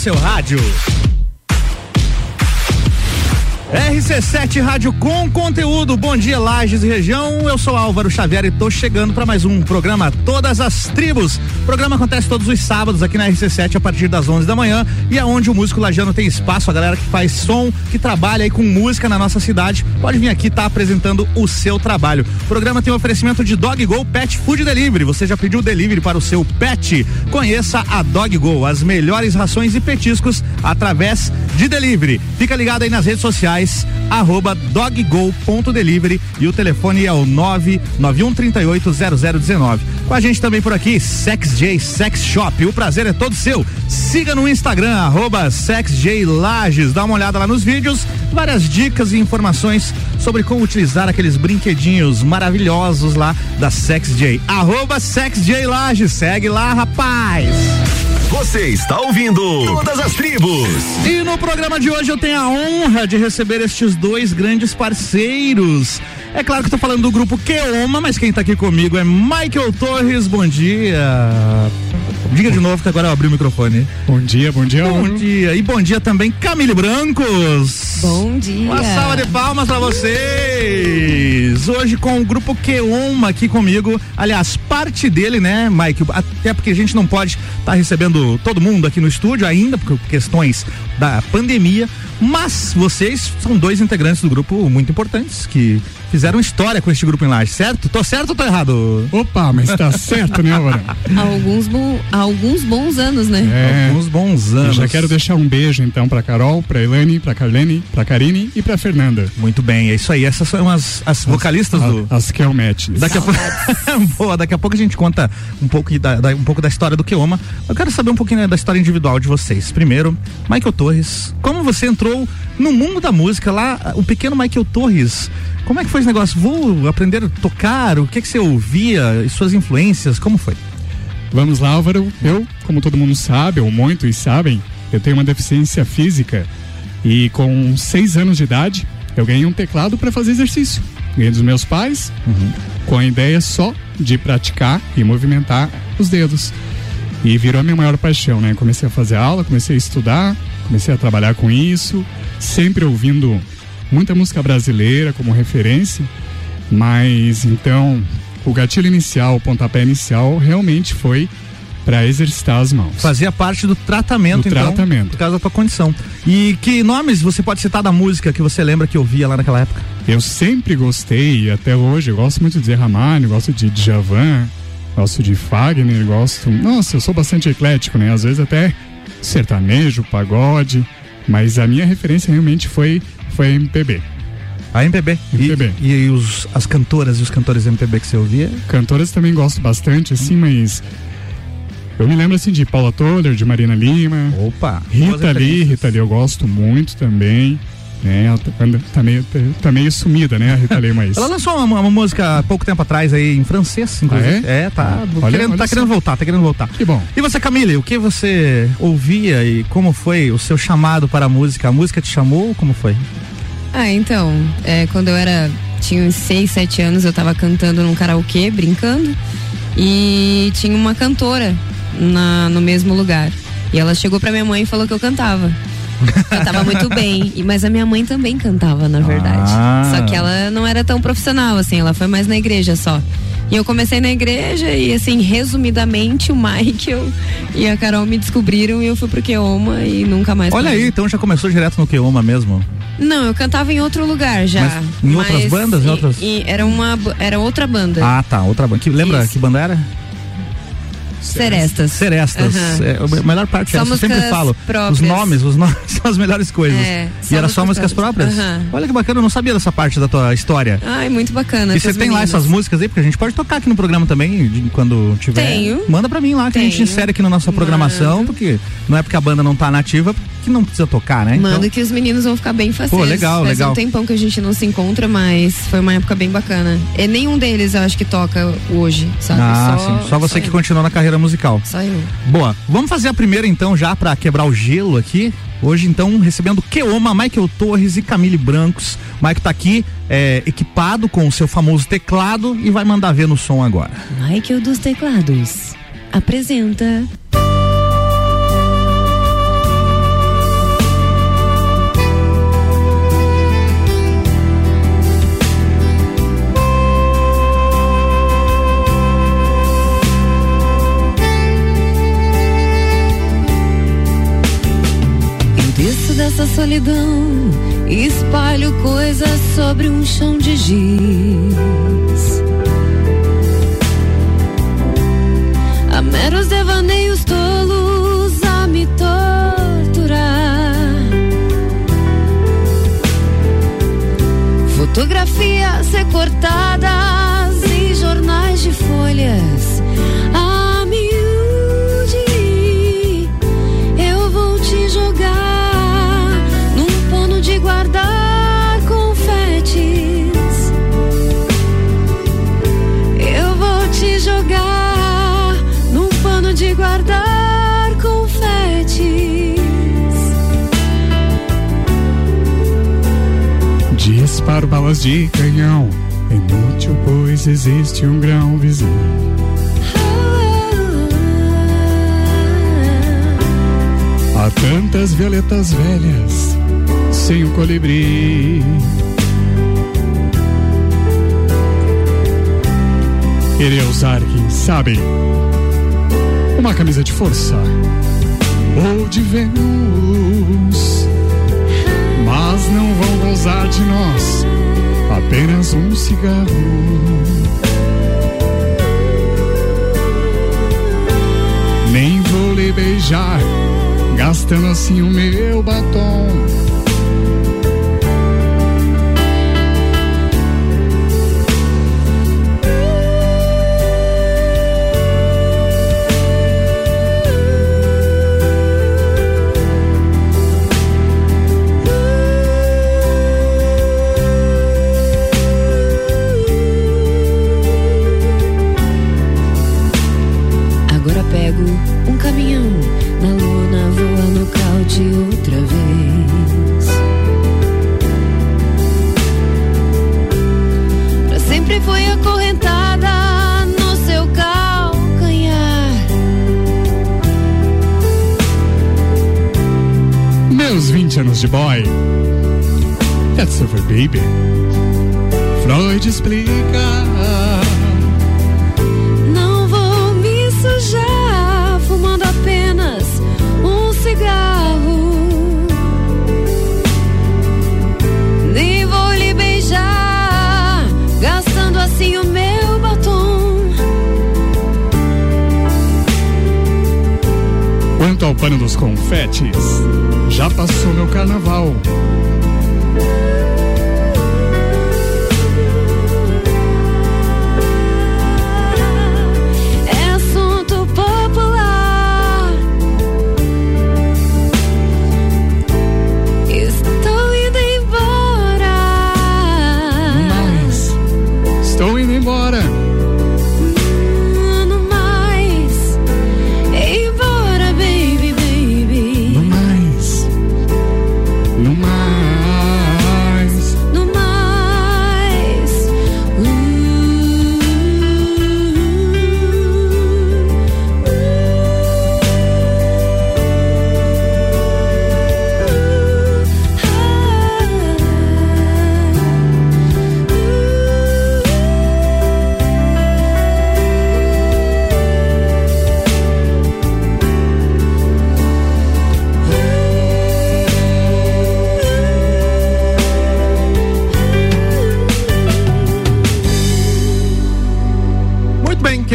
seu rádio. RC7 Rádio com conteúdo. Bom dia, Lages e região. Eu sou Álvaro Xavier e tô chegando para mais um programa Todas as Tribos. O programa acontece todos os sábados aqui na RC7 a partir das 11 da manhã e é o músico lajano tem espaço, a galera que faz som, que trabalha aí com música na nossa cidade, pode vir aqui estar tá apresentando o seu trabalho. O programa tem um oferecimento de Dog Go Pet Food Delivery. Você já pediu delivery para o seu pet? Conheça a Dog Go, as melhores rações e petiscos através de delivery. Fica ligado aí nas redes sociais sociais, arroba doggo.delivery e o telefone é o 991380019. Com a gente também por aqui, SexJ Sex Shop. O prazer é todo seu. Siga no Instagram, arroba SexJLages. Dá uma olhada lá nos vídeos, várias dicas e informações sobre como utilizar aqueles brinquedinhos maravilhosos lá da SexJ. Arroba SexJLages. Segue lá, rapaz. Você está ouvindo Todas as Tribos. E no programa de hoje eu tenho a honra de receber estes dois grandes parceiros. É claro que estou falando do grupo Keoma, mas quem está aqui comigo é Michael Torres. Bom dia. Diga de novo que agora eu abri o microfone. Bom dia, bom dia. Bom dia. E bom dia também, Camille Brancos. Bom dia. Uma salva de palmas para vocês. Hoje com o grupo Keoma aqui comigo. Aliás, parte dele, né, Mike? Até porque a gente não pode estar tá recebendo todo mundo aqui no estúdio ainda, por questões da pandemia. Mas vocês são dois integrantes do grupo muito importantes que fizeram história com este grupo em Laje, certo? Tô certo ou tô errado? Opa, mas tá certo, né, Álvaro? alguns, bo alguns bons anos, né? É, alguns bons anos. Eu já quero deixar um beijo então pra Carol, pra Elane, pra Carlene, pra Karine e pra Fernanda. Muito bem, é isso aí. Essas são as, as vocalistas as, do. As Kelmet. Daqui a pouco. Boa, daqui a pouco a gente conta um pouco da, da, um pouco da história do Keoma. Eu quero saber um pouquinho da história individual de vocês. Primeiro, Michael Torres, como você entrou no mundo da música lá, o pequeno Michael Torres? Como é que foi esse negócio? Vou aprender a tocar? O que, é que você ouvia? E suas influências? Como foi? Vamos lá, Álvaro. Eu, como todo mundo sabe, ou muitos sabem, eu tenho uma deficiência física e com seis anos de idade eu ganhei um teclado para fazer exercício. Ganhei dos meus pais, uhum. com a ideia só de praticar e movimentar os dedos. E virou a minha maior paixão, né? Comecei a fazer aula, comecei a estudar, comecei a trabalhar com isso, sempre ouvindo muita música brasileira como referência, mas então o gatilho inicial, o pontapé inicial realmente foi para exercitar as mãos. Fazia parte do tratamento, do então, tratamento. por causa da tua condição. E que nomes você pode citar da música que você lembra que ouvia lá naquela época? Eu sempre gostei, até hoje, eu gosto muito de Zé Ramalho, gosto de Djavan, gosto de Fagner, gosto... Nossa, eu sou bastante eclético, né? Às vezes até sertanejo, pagode, mas a minha referência realmente foi foi MPB. A MPB. MPB. E, e, os, as cantoras e os cantores MPB que você ouvia? Cantoras também gosto bastante, assim, mas. Eu me lembro assim de Paula Toller, de Marina Lima. Opa! Rita Lee, Rita Lee eu gosto muito também. É, ela tá, tá, meio, tá meio sumida, né, a Rita Lee, mas. ela lançou uma, uma, música há pouco tempo atrás aí em francês, inclusive. Ah, é? é? tá. Olha, querendo, olha tá querendo voltar, tá querendo voltar. Que bom. E você, Camille, o que você ouvia e como foi o seu chamado para a música? A música te chamou? Como foi? Ah, então, é, quando eu era. Tinha uns 6, 7 anos, eu tava cantando num karaokê, brincando. E tinha uma cantora na, no mesmo lugar. E ela chegou pra minha mãe e falou que eu cantava. Cantava muito bem. E, mas a minha mãe também cantava, na verdade. Ah. Só que ela não era tão profissional, assim, ela foi mais na igreja só. E eu comecei na igreja e, assim, resumidamente, o Michael e a Carol me descobriram e eu fui pro Keoma e nunca mais. Olha aí, então já começou direto no Keoma mesmo? Não, eu cantava em outro lugar já. Mas em outras bandas? Em outras... Era, uma, era outra banda. Ah, tá, outra banda. Que, lembra Isso. que banda era? Serestas. Serestas. Uhum. É, a melhor parte é essa, eu sempre falo. Próprias. Os nomes, os nomes são as melhores coisas. É, e era só músicas próprias? Uhum. Olha que bacana, eu não sabia dessa parte da tua história. Ai, muito bacana. E você tem lá essas músicas aí? Porque a gente pode tocar aqui no programa também, quando tiver. Tenho. Manda pra mim lá, que Tenho. a gente insere aqui na nossa programação, Mano. porque não é porque a banda não tá nativa, que não precisa tocar, né? Manda então... que os meninos vão ficar bem faceiros. Pô, legal, Faz legal. um tempão que a gente não se encontra, mas foi uma época bem bacana. E nenhum deles eu acho que toca hoje, sabe? Ah, só, sim. Só você só que eu. continuou na carreira musical. Só eu. Boa. Vamos fazer a primeira então já para quebrar o gelo aqui. Hoje, então, recebendo Keoma, Michael Torres e Camille Brancos. Mike tá aqui é, equipado com o seu famoso teclado e vai mandar ver no som agora. Michael dos Teclados apresenta solidão espalho coisas sobre um chão de giz. Há meros devaneios tolos a me torturar. Fotografias recortadas Disparo balas de canhão. Inútil, pois existe um grão vizinho. Há tantas violetas velhas sem um colibri. Queria usar, quem sabe, uma camisa de força ou de Vênus. Não vão gozar de nós apenas um cigarro. Nem vou lhe beijar, gastando assim o meu batom. 20 anos de boy. That's over, baby. Freud explica. Ao pano dos confetes, já passou meu carnaval.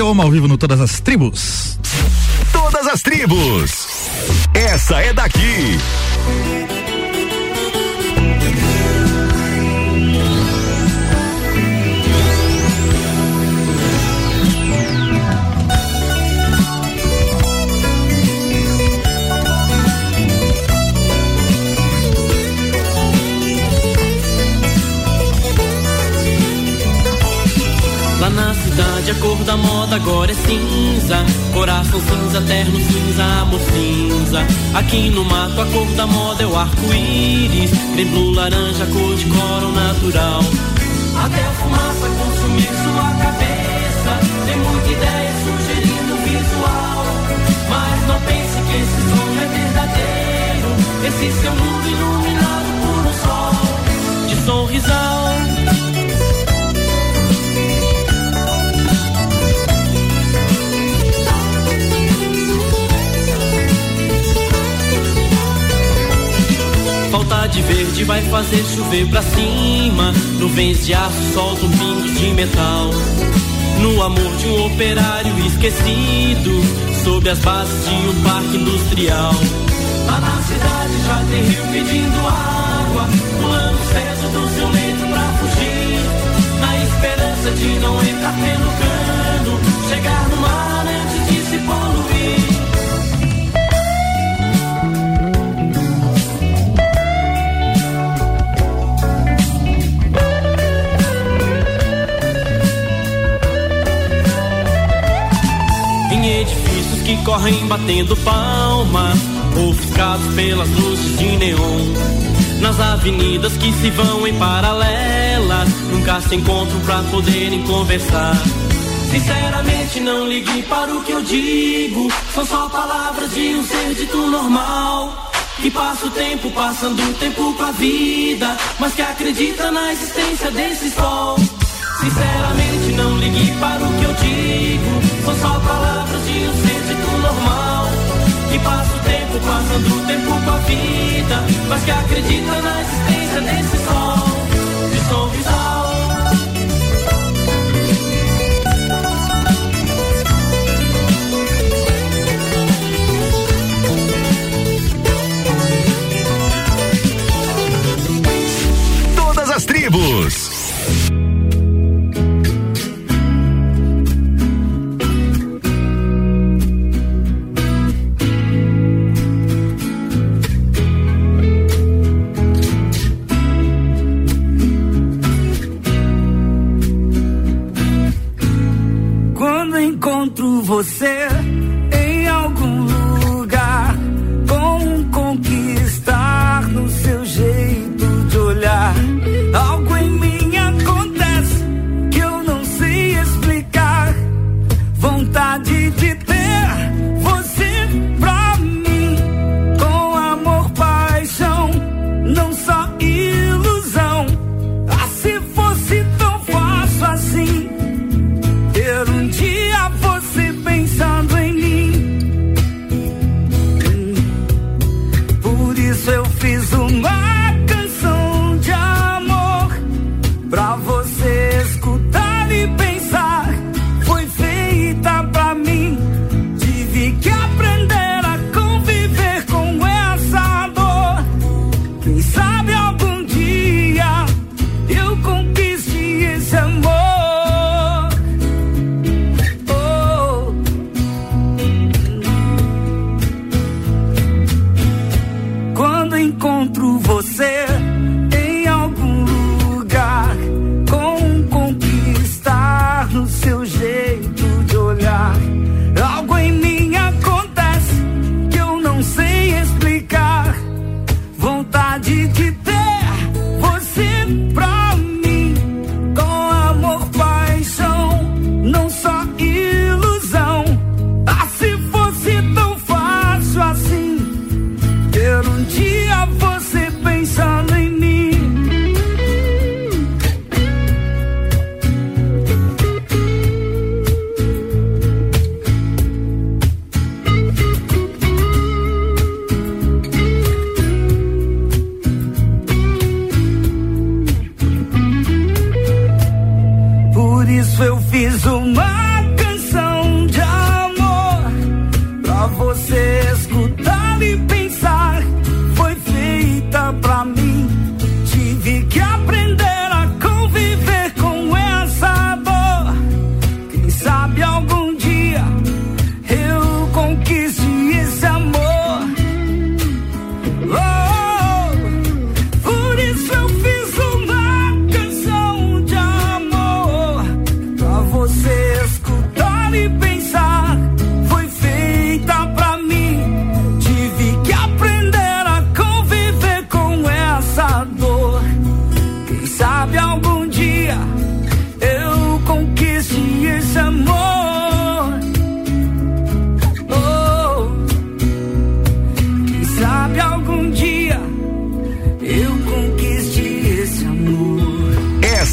Ao vivo no Todas as Tribos. Todas as tribos. Essa é daqui. Cor da moda agora é cinza. Coração cinza, terno cinza, amor cinza. Aqui no mato a cor da moda é o arco-íris. Creme laranja, cor de coral natural. Até a fumaça consumir sua cabeça. Tem muita ideia sugerindo visual. Mas não pense que esse sonho é verdadeiro. Esse seu mundo iluminado por um sol De sorrisal Falta cidade verde vai fazer chover pra cima. Nuvens de aço soltam pingos de metal. No amor de um operário esquecido, sob as bases de um parque industrial. Lá na cidade já tem rio pedindo água, pulando cedo do seu leito pra fugir. Na esperança de não entrar pelo cano, chegar no mar antes de se poluir. Que correm batendo palma, ofuscados pelas luzes de neon. Nas avenidas que se vão em paralelas, nunca se encontram pra poderem conversar. Sinceramente, não ligue para o que eu digo. São só palavras de um ser dito normal. Que passa o tempo, passando o tempo com a vida. Mas que acredita na existência desse sol. Sinceramente, não ligue para o que eu digo. São só palavras de um ser dito normal. Que passa o tempo, passando o tempo com a vida. Mas que acredita na existência desse sol. De som visual. Todas as tribos.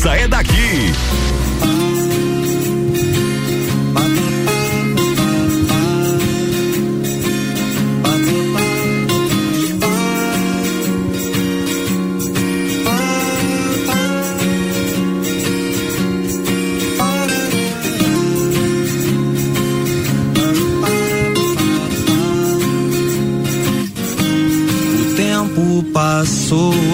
Essa é daqui. passou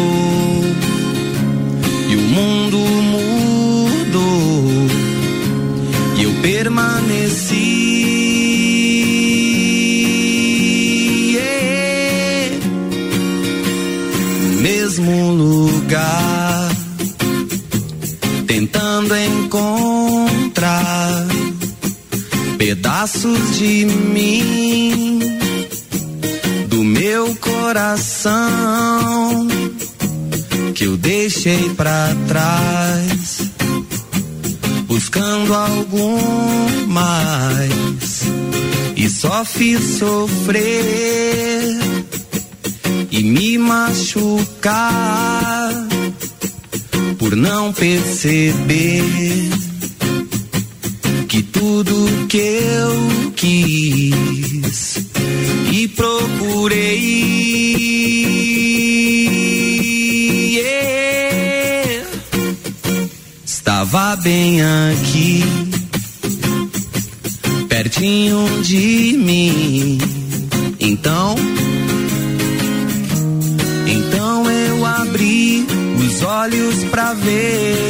pedaços de mim do meu coração que eu deixei pra trás, buscando algo mais. E só fiz sofrer e me machucar por não perceber que eu quis e procurei estava bem aqui, pertinho de mim. Então, então eu abri os olhos pra ver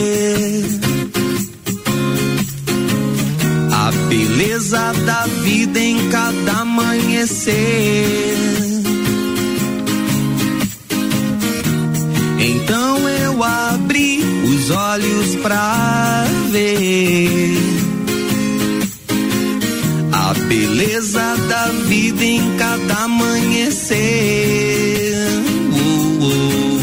beleza da vida em cada amanhecer. Então eu abri os olhos pra ver a beleza da vida em cada amanhecer. Uh, uh.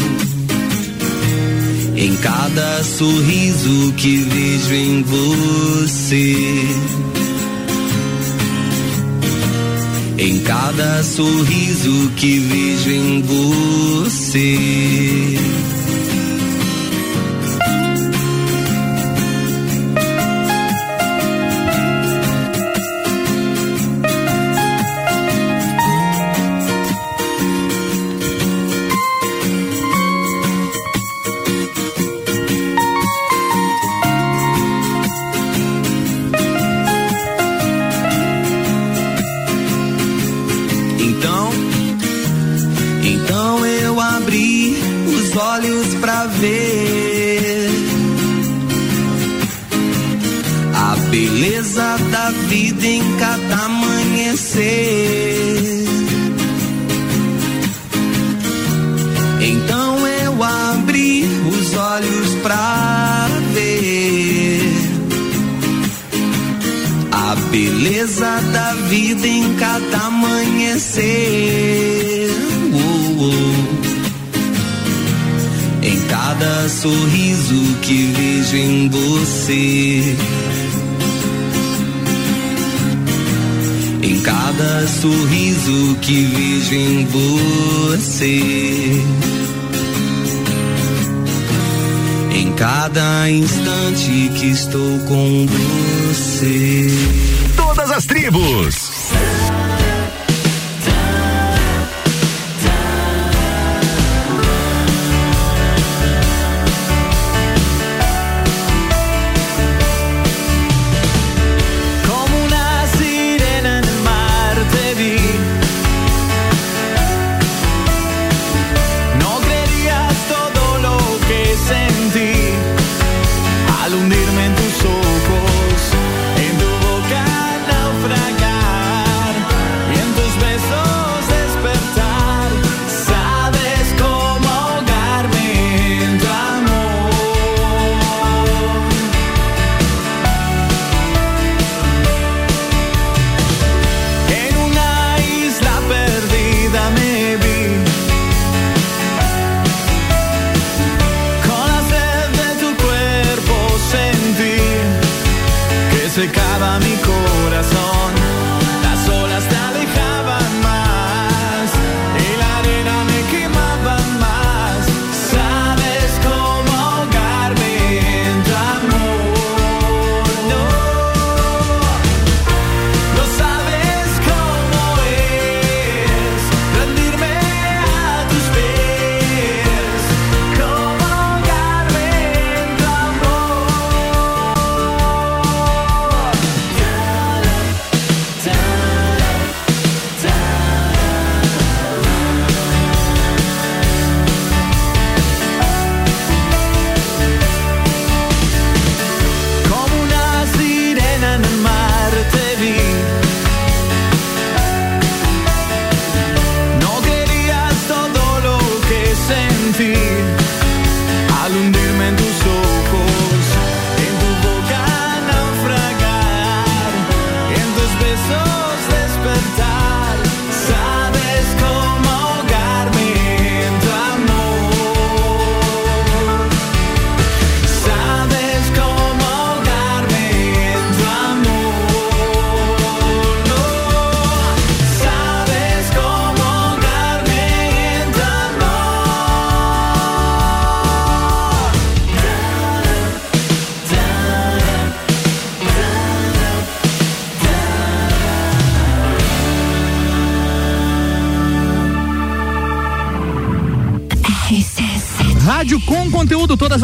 Em cada sorriso que vejo em você. Cada sorriso que vejo em você. Você. Em cada instante que estou com você. Todas as tribos.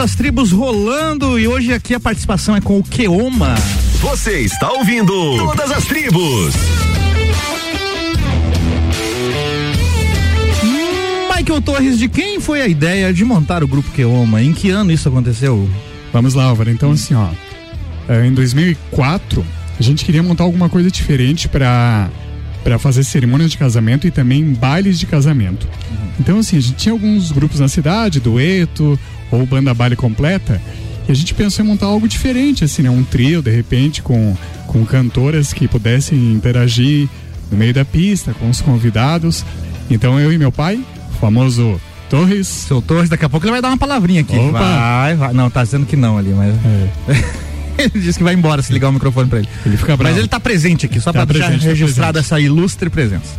As tribos rolando e hoje aqui a participação é com o Keoma. Você está ouvindo Todas as Tribos. Michael Torres, de quem foi a ideia de montar o grupo Keoma? Em que ano isso aconteceu? Vamos lá, Álvaro. Então, assim, ó. eh, Em 2004, a gente queria montar alguma coisa diferente para para fazer cerimônias de casamento e também bailes de casamento. Então, assim, a gente tinha alguns grupos na cidade, dueto ou banda baile completa, e a gente pensou em montar algo diferente, assim, né? Um trio, de repente, com, com cantoras que pudessem interagir no meio da pista, com os convidados. Então, eu e meu pai, o famoso Torres, Seu Torres, daqui a pouco ele vai dar uma palavrinha aqui. Opa. Vai, vai. Não, tá dizendo que não ali, mas. é, ele disse que vai embora se ligar o microfone pra ele. ele fica bravo. Mas ele tá presente aqui, só Tá pra deixar tá registrada presente. essa ilustre presença.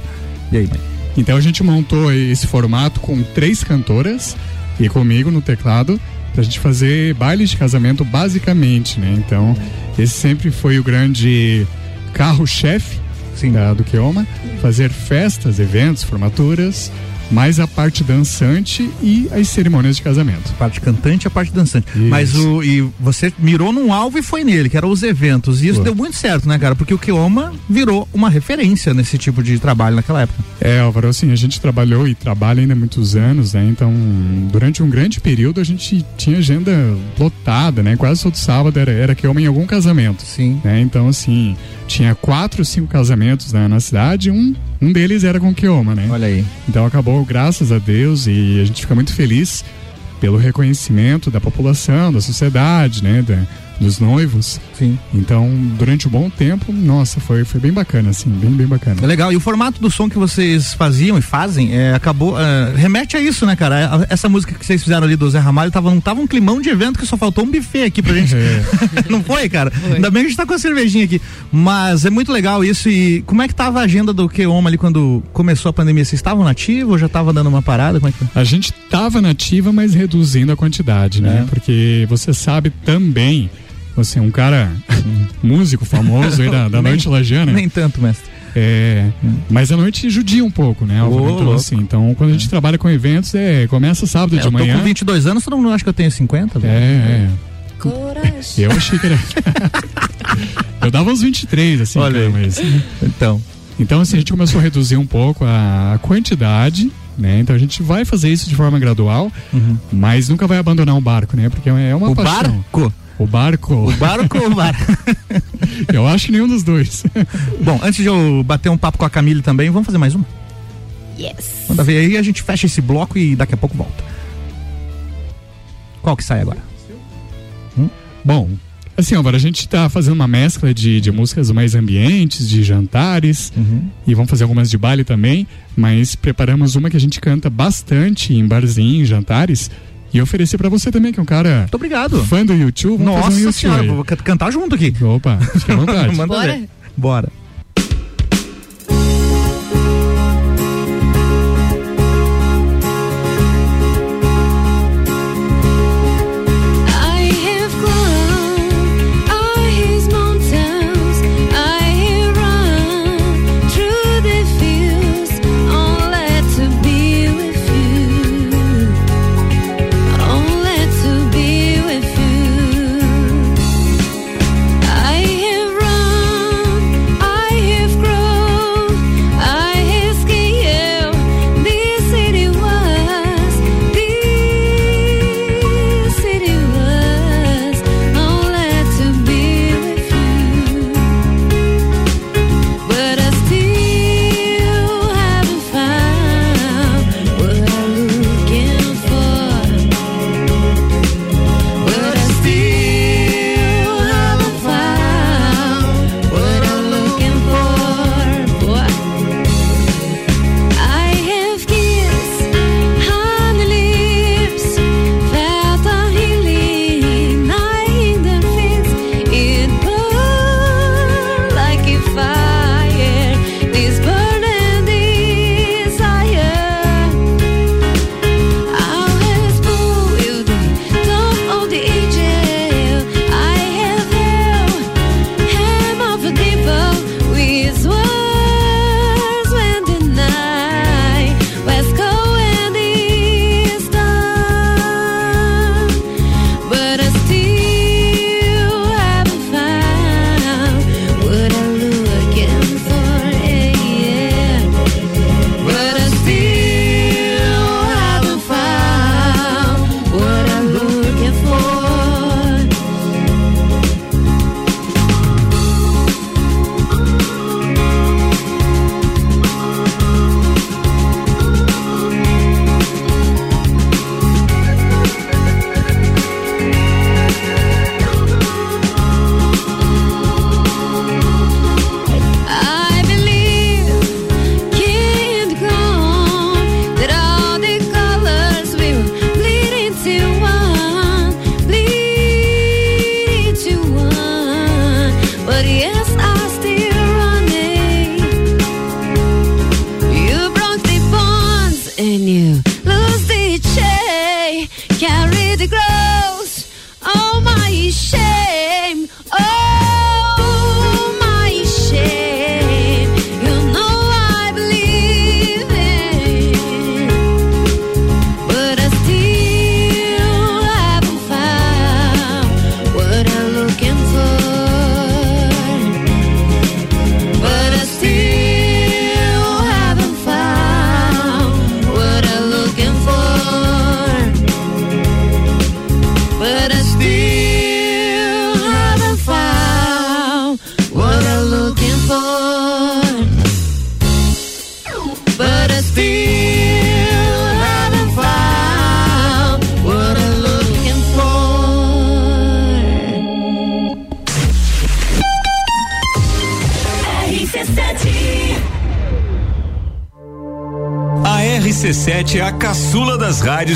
E aí, mãe? Então a gente montou esse formato com três cantoras e comigo no teclado pra gente fazer bailes de casamento basicamente, né? Então esse sempre foi o grande carro-chefe Sim. da, do Keoma, fazer festas, eventos, formaturas, mais a parte dançante e as cerimônias de casamento. A parte cantante e a parte dançante. Isso. Mas o. E você mirou num alvo e foi nele, que eram os eventos. E isso Foi. deu muito certo, né, cara? Porque o Keoma virou uma referência nesse tipo de trabalho naquela época. É, Álvaro, assim, a gente trabalhou e trabalha ainda há muitos anos, né? Então, durante um grande período a gente tinha agenda lotada, né? Quase todo sábado era, era Keoma em algum casamento. Sim. né? Então, assim, tinha quatro, cinco casamentos né, na cidade, um, um deles era com Keoma, né? Olha aí. Então acabou, graças a Deus, e a gente fica muito feliz pelo reconhecimento da população, da sociedade, né? da- dos noivos. Sim. Então, durante um bom tempo, nossa, foi, foi bem bacana, assim, bem, bem É bacana. legal. E o formato do som que vocês faziam e fazem é, acabou. é, remete a isso, né, cara? A- Essa música que vocês fizeram ali do Zé Ramalho tava, não tava um climão de evento que só faltou um buffet aqui pra gente. É. não foi, cara? Ainda bem que a gente tá com a cervejinha aqui. Mas é muito legal isso. E como é que tava a agenda do Keoma ali quando começou a pandemia? Vocês estavam nativos ou já tava dando uma parada? Como é que foi? A gente tava nativa, mas reduzindo a quantidade, né? É. Porque você sabe também, você é um cara músico famoso aí da, da Nem- noite lagiana. Nem tanto, mestre. É, mas a noite judia um pouco, né? Ô, então, assim, então, quando a gente trabalha com eventos, é, começa sábado É, de eu tô manhã. com 22 anos, todo mundo acha que eu tenho 50? É, velho? é. Coragem. Eu achei que era. eu dava uns 23, assim, Olha cara, mas. Então. Então, assim, a gente começou a reduzir um pouco a quantidade, né? Então a gente vai fazer isso de forma gradual, mas nunca vai abandonar o barco, né? Porque é uma o paixão. barco? O barco. O barco ou o bar? Eu acho que nenhum dos dois. Bom, antes de eu bater um papo com a Camille também, vamos fazer mais uma? Yes. Manda ver aí, a gente fecha esse bloco e daqui a pouco volta. Qual que sai agora? Bom, assim, agora a gente tá fazendo uma mescla de, de músicas mais ambientes, de jantares, e vamos fazer algumas de baile também, mas preparamos uma que a gente canta bastante em barzinho, em jantares, e oferecer pra você também, que é um cara Muito obrigado. fã do YouTube. Vamos fazer um Nossa YouTube senhora, aí. vou can- cantar junto aqui. Opa, fique à vontade. Manda Bora? ver. Bora.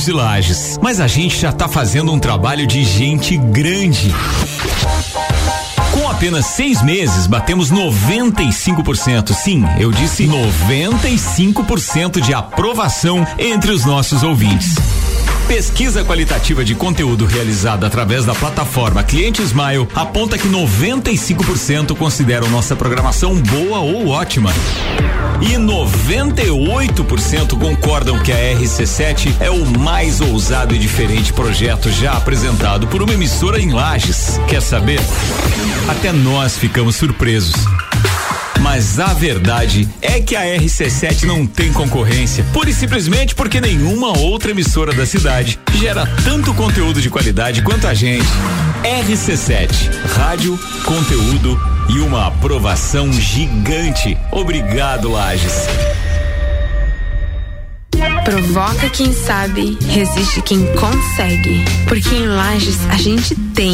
De Lages, mas a gente já tá fazendo um trabalho de gente grande. Com apenas seis meses, batemos 95%. Sim, eu disse 95% de aprovação entre os nossos ouvintes. Pesquisa qualitativa de conteúdo realizada através da plataforma Cliente Smile aponta que 95% consideram nossa programação boa ou ótima. E 98% concordam que a RC7 é o mais ousado e diferente projeto já apresentado por uma emissora em Lages. Quer saber? Até nós ficamos surpresos. Mas a verdade é que a RC7 não tem concorrência, pura e simplesmente porque nenhuma outra emissora da cidade gera tanto conteúdo de qualidade quanto a gente. RC7, rádio, conteúdo e uma aprovação gigante. Obrigado, Lages. Provoca quem sabe, resiste quem consegue. Porque em Lages a gente tem.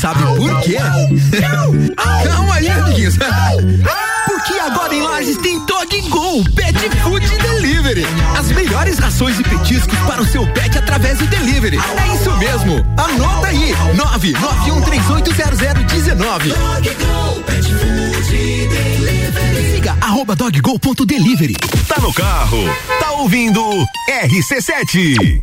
Sabe por quê? Calma aí, amiguinhos. Porque agora em Lages tem Dog Go Pet Food Delivery. As melhores rações e petiscos para o seu pet através do delivery. É isso mesmo. Anota aí. 991380019. Siga arroba doggo.delivery. Tá no carro, tá ouvindo RC7.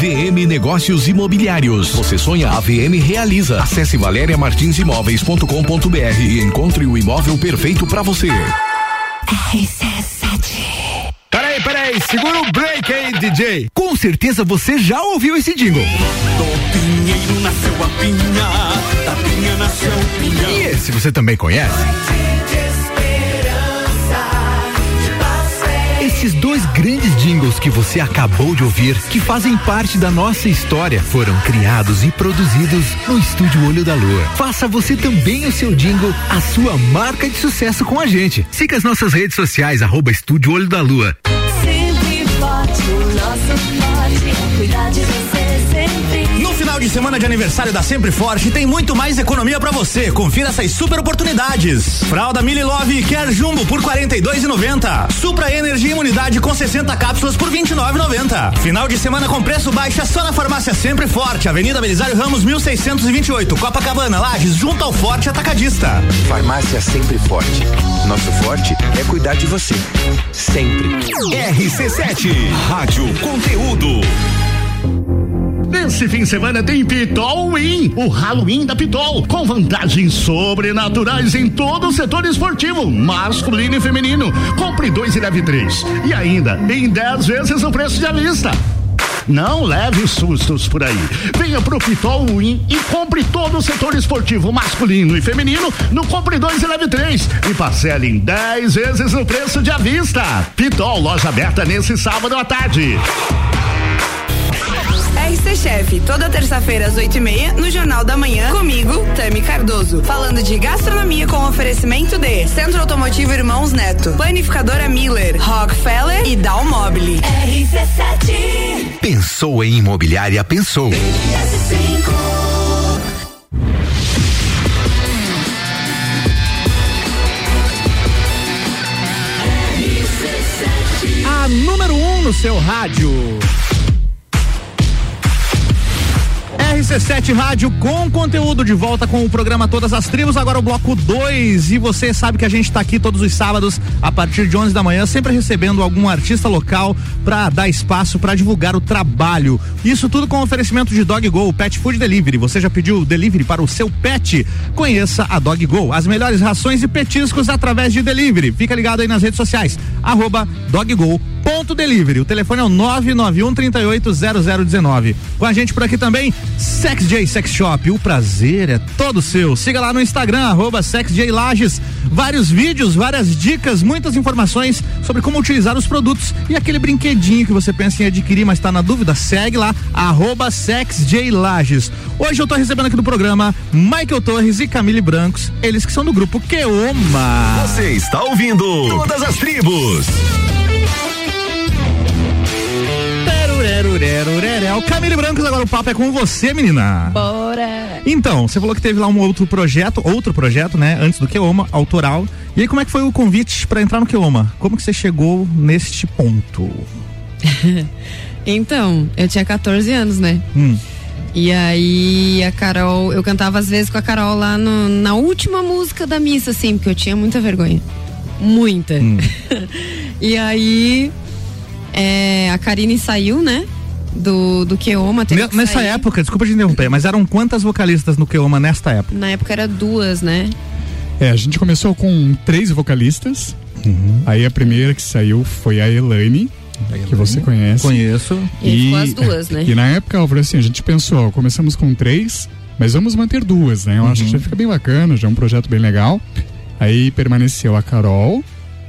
VM Negócios Imobiliários. Você sonha, a VM realiza. Acesse valeriamartinsimóveis.com.br e encontre o imóvel perfeito para você. Peraí, peraí, segura o break aí, DJ. Com certeza você já ouviu esse jingle. Do pinheiro nasceu a pinha, da pinha nasceu o pinhão. E esse você também conhece? Esses dois grandes jingles que você acabou de ouvir, que fazem parte da nossa história, foram criados e produzidos no Estúdio Olho da Lua. Faça você também o seu jingle, a sua marca de sucesso com a gente. Siga as nossas redes sociais, arroba Estúdio Olho da Lua. De semana de aniversário da Sempre Forte tem muito mais economia pra você. Confira essas super oportunidades. Fralda Mili Love Quer Jumbo por 42,90. Supra Energia Imunidade com 60 cápsulas por 29,90. Final de semana com preço baixo só na farmácia Sempre Forte, Avenida Belisário Ramos 1628, Copacabana, Lages, junto ao Forte Atacadista. Farmácia Sempre Forte. Nosso forte é cuidar de você. Sempre. RC7, Rádio Conteúdo. Nesse fim de semana tem Pitol Win, o Halloween da Pitol, com vantagens sobrenaturais em todo o setor esportivo, masculino e feminino. Compre dois e leve três. E ainda, em 10 vezes o preço de avista. Não leve sustos por aí. Venha pro Pitol Win e compre todo o setor esportivo masculino e feminino no Compre 2 e Leve 3 e parcele em 10 vezes o preço de avista. Pitol, loja aberta nesse sábado à tarde. RC Chef, toda terça-feira às 8 e meia, no Jornal da Manhã, comigo, Tami Cardoso. Falando de gastronomia com oferecimento de Centro Automotivo Irmãos Neto, Planificadora Miller, Rockefeller e Dalmobile. RC7 Pensou em imobiliária, pensou. A número 1 um no seu rádio. RC7 Rádio com conteúdo de volta com o programa Todas as Tribos, agora o bloco 2. E você sabe que a gente está aqui todos os sábados a partir de 11 da manhã, sempre recebendo algum artista local para dar espaço para divulgar o trabalho. Isso tudo com oferecimento de Dog Go, Pet Food Delivery. Você já pediu delivery para o seu pet? Conheça a Dog Go, as melhores rações e petiscos através de delivery. Fica ligado aí nas redes sociais, arroba Dog Go ponto delivery. O telefone é o 991 380019. Com a gente por aqui também, Sex J Sex Shop. O prazer é todo seu. Siga lá no Instagram, arroba Lages. Vários vídeos, várias dicas, muitas informações sobre como utilizar os produtos e aquele brinquedinho que você pensa em adquirir, mas está na dúvida, segue lá, arroba Lages. Hoje eu tô recebendo aqui no programa Michael Torres e Camille Brancos, eles que são do grupo Keoma. Você está ouvindo Todas as Tribos. O Camille Brancos, agora o papo é com você, menina. Bora! Então, você falou que teve lá um outro projeto, outro projeto, né, antes do Keoma, autoral. E aí, como é que foi o convite para entrar no Keoma? Como que você chegou neste ponto? então, eu tinha 14 anos, né? Hum. E aí a Carol, eu cantava às vezes com a Carol lá no- na última música da missa, assim, porque eu tinha muita vergonha. Muita. Hum. e aí é, a Karine saiu, né? Do, do Keoma. teve Ne- que Nessa sair. época, desculpa te interromper, mas eram quantas vocalistas no Keoma nesta época? Na época era duas, né? É, a gente começou com três vocalistas. Aí a primeira que saiu foi a Elaine, que você conhece. Conheço. E aí ficou as duas, né? E na época, Álvaro, assim, a gente pensou, ó, começamos com três, mas vamos manter duas, né? Eu acho que já fica bem bacana, já é um projeto bem legal. Aí permaneceu a Carol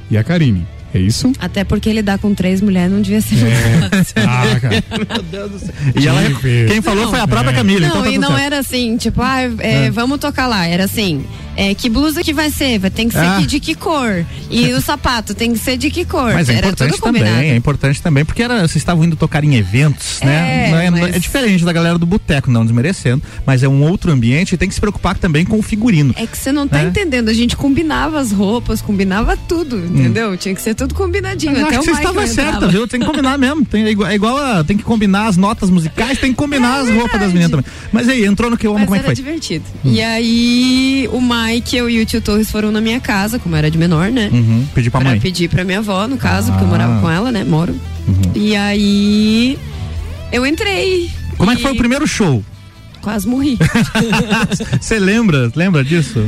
e a Karine. É isso? Até porque lidar com três mulheres não devia ser fácil. Ah, cara. Meu Deus do céu. E ela, quem falou foi a própria Camila, Não, então tá e não certo. era assim, tipo, ah, é, É. vamos tocar lá. Era assim, é, que blusa que vai ser? Vai ter que ser Ah. de que cor? E o sapato tem que ser de que cor? Mas é era importante tudo combinado. também, é importante também, porque era, vocês estavam indo tocar em eventos, né? É, Não é, mas- é diferente da galera do boteco, não desmerecendo, mas é um outro ambiente e tem que se preocupar também com o figurino. É que você não tá É. entendendo. A gente combinava as roupas, combinava tudo, entendeu? Tinha que ser tudo combinadinho. Mas Até o você estava certa, viu? Tem que combinar mesmo. Tem, é igual, é igual a, tem que combinar as notas musicais, tem que combinar as roupas das meninas também. Mas aí, entrou no que eu amo, Mas como é que foi? divertido. E aí, o Mike, eu e o tio Torres foram na minha casa, como era de menor, né? Uhum, pedir pra Pra mãe. pedir pra minha avó, no caso, porque eu Ah. morava com ela, né? Moro. Uhum. E aí, eu entrei. Como é que foi E o primeiro show? Quase morri. Você lembra? Lembra disso?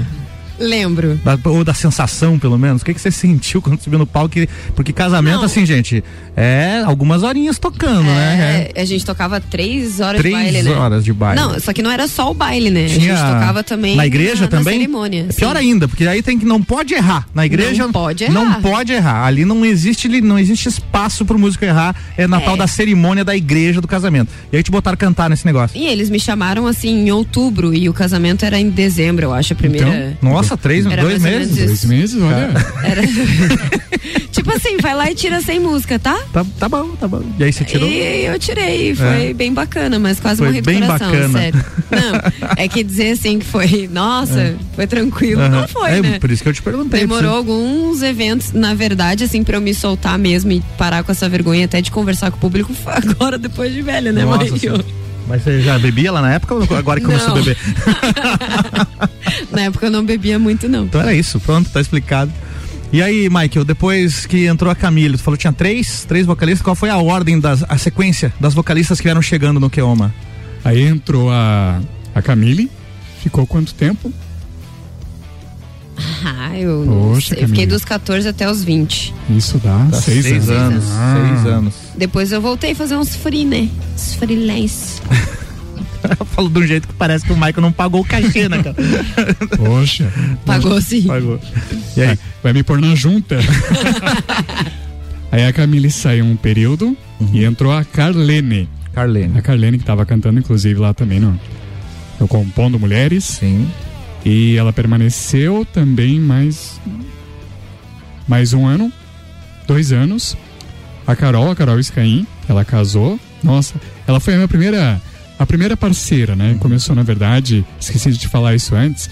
Lembro. Da- ou da sensação, pelo menos? O que, que você sentiu quando subiu no palco? Que- Porque casamento, Não. assim, gente, é algumas horinhas tocando, né? É, a gente tocava três horas Três de baile, né? horas de baile. Não, só que não era só o baile, né? Tinha A gente tocava também na igreja na, também. Na cerimônia. É pior sim. ainda, porque aí tem que não pode errar. Na igreja Não pode Não errar. pode errar. Ali não existe não existe espaço pro músico errar. É na É. tal da cerimônia da igreja do casamento. E aí te botaram cantar nesse negócio. E eles me chamaram assim em outubro e o casamento era em dezembro, eu acho, a primeira. Então, nossa, três, Era dois meses. Dois meses, olha. Era... tipo assim, vai lá e tira sem música, tá? Tá, tá bom, tá bom. E aí você tirou? E eu tirei, foi É. bem bacana, mas quase Foi morri do bem coração, bacana. sério. Não, é que dizer assim que foi, nossa, foi tranquilo, não foi, É, né? Por isso que eu te perguntei. Demorou alguns eventos, na verdade, assim, pra eu me soltar mesmo e parar com essa vergonha até de conversar com o público foi agora, depois de velha, né, Nossa você- Mas você já bebia lá na época ou agora que começou Não. a beber? Na época eu não bebia muito, não. Então era isso, pronto, tá explicado. E aí, Michael, depois que entrou a Camille, tu falou que tinha três, três vocalistas, qual foi a ordem das, a sequência das vocalistas que vieram chegando no Keoma? Aí entrou a, a Camille. Ficou quanto tempo? Ah, eu, Poxa, eu fiquei dos 14 até os 20. Isso dá Dá seis, seis anos, Ah. seis anos. Depois eu voltei a fazer uns free, né? Uns freelance. Falou de um jeito que parece que o Michael não pagou o cachê, né, cara? Poxa. Pagou sim. Pagou. E aí? Vai me pôr na junta. aí a Camille saiu um período e entrou a Carlene. Carlene. A Carlene que tava cantando, inclusive, lá também no, no Compondo Mulheres. Sim. E ela permaneceu também mais. Mais um ano. Dois anos. A Carol, a Carol Scaim, ela casou. Nossa, ela foi a minha primeira. A primeira parceira, né? Começou, na verdade, esqueci de te falar isso antes.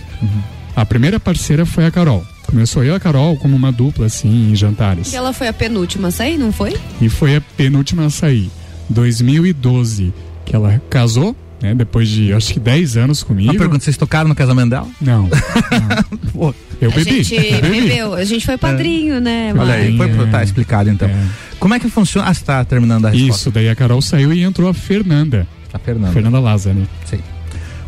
A primeira parceira foi a Carol. Começou eu e a Carol como uma dupla, assim, em jantares. E ela foi a penúltima a sair, não foi? E foi a penúltima a sair. 2012, que ela casou, né? Depois de acho que 10 anos comigo. Uma pergunta, vocês tocaram no casamento dela? Não. Pô, Eu a bebi. gente eu bebi. bebeu, a gente foi padrinho, né? Olha aí, foi pro- tá explicado então. Como é que funciona? Ah, você tá terminando a resposta. Isso, daí a Carol saiu e entrou a Fernanda. A Fernanda. Fernanda Lázaro. Sim.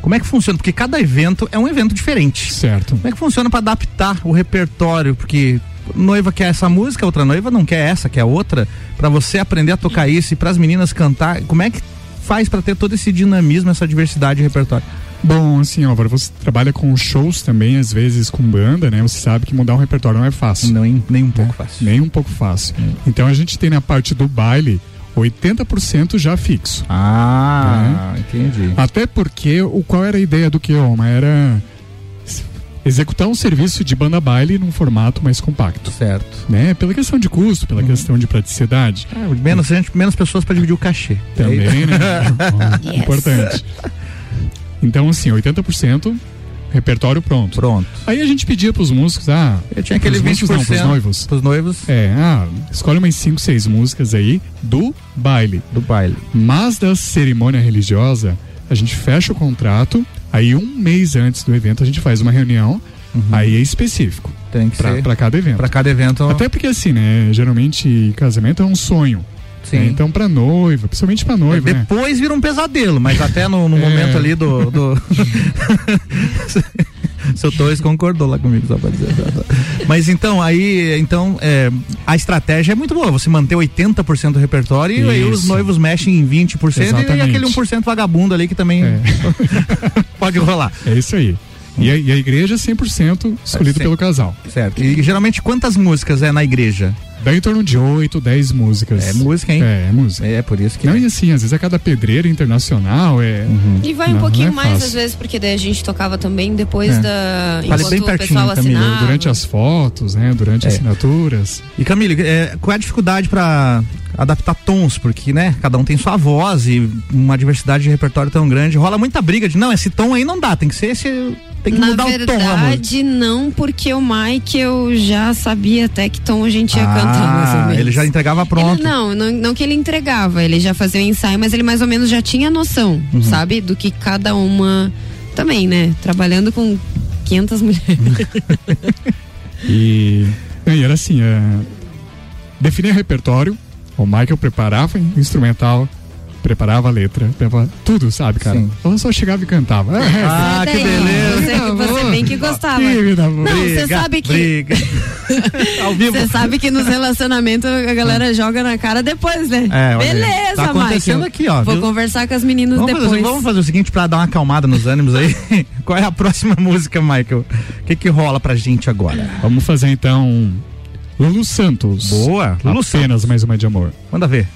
Como é que funciona? Porque cada evento é um evento diferente. Certo. Como é que funciona para adaptar o repertório? Porque noiva quer essa música, outra noiva não quer essa, quer outra. Para você aprender a tocar isso e para as meninas cantar, como é que faz para ter todo esse dinamismo, essa diversidade de repertório? Bom, assim, Álvaro, você trabalha com shows também, às vezes com banda, né? Você sabe que mudar um repertório não é fácil. Nem, nem um pouco fácil. Nem um pouco fácil. Então a gente tem na parte do baile 80% já fixo. Ah, entendi. Até porque o qual era a ideia do Keoma? Era executar um serviço de banda baile num formato mais compacto. Certo. Né? Pela questão de custo, pela questão de praticidade. É, menos, gente, menos pessoas para dividir o cachê. Também, né? Yes. Importante. Então, assim, 80% repertório pronto. Pronto. Aí a gente pedia pros músicos, ah. Eu tinha aquele músicos 20% não, pros noivos. Pros noivos. É, ah, escolhe umas 5, 6 músicas aí do baile. Do baile. Mas da cerimônia religiosa, a gente fecha o contrato, aí um mês antes do evento a gente faz uma reunião, aí é específico. Tem que pra, ser. pra cada evento. Para cada evento. Até porque assim, né, geralmente casamento é um sonho. Sim. né? Então pra noiva, principalmente pra noiva, né? Depois vira um pesadelo, mas até no, no É. momento ali do. do... Seu Torres concordou lá comigo, só pra dizer. Mas então, aí, então, é, a estratégia é muito boa. Você manter 80% do repertório e aí os Isso. noivos mexem em 20% e Exatamente. aquele 1% vagabundo ali que também pode rolar. É isso aí. E a, e a igreja é 100% escolhido Sim. pelo casal. Certo. E geralmente quantas músicas é na igreja? Dá em torno de 8, 10 músicas. É música, hein? É, é música. É, por isso que. Não, e assim, às vezes a cada pedreira internacional é. E vai um Não, pouquinho não é mais, fácil. às vezes, porque daí a gente tocava também depois É. da. Fale Enquanto bem pertinho, pessoal Camila, durante as fotos, né? Durante as É. assinaturas. E Camille, é, qual é a dificuldade para adaptar tons? Porque, né, cada um tem sua voz e uma diversidade de repertório tão grande. Rola muita briga de, não, esse tom aí não dá, tem que ser esse. Tem que Na mudar o tom, amor. verdade, não, porque o Mike eu já sabia até que tom a gente ia cantar, mais ou Ah, menos. ele já entregava pronto. Ele- não, não, não que ele entregava, ele já fazia o ensaio, mas ele mais ou menos já tinha noção, Uhum. sabe? Do que cada uma. Também, né? Trabalhando com 500 mulheres. E, e era assim, é, definir repertório, o Michael preparava instrumental, preparava a letra, preparava tudo, sabe, cara? Ela só chegava e cantava. Ah, que beleza. Você, você bem que gostava. Que vida boa. Não, você Briga, sabe que. briga. Ao vivo. Você sabe que nos relacionamentos a galera joga na cara depois, né? É. Beleza, Tá acontecendo Michael. aqui, ó, Vou viu? conversar com as meninas Vamos fazer, depois. vamos fazer o seguinte pra dar uma acalmada nos ânimos aí. Qual é a próxima música, Michael? O que que rola pra gente agora? Vamos fazer então Lulu Santos. Boa, Lulu Apenas mais uma de amor. Manda ver.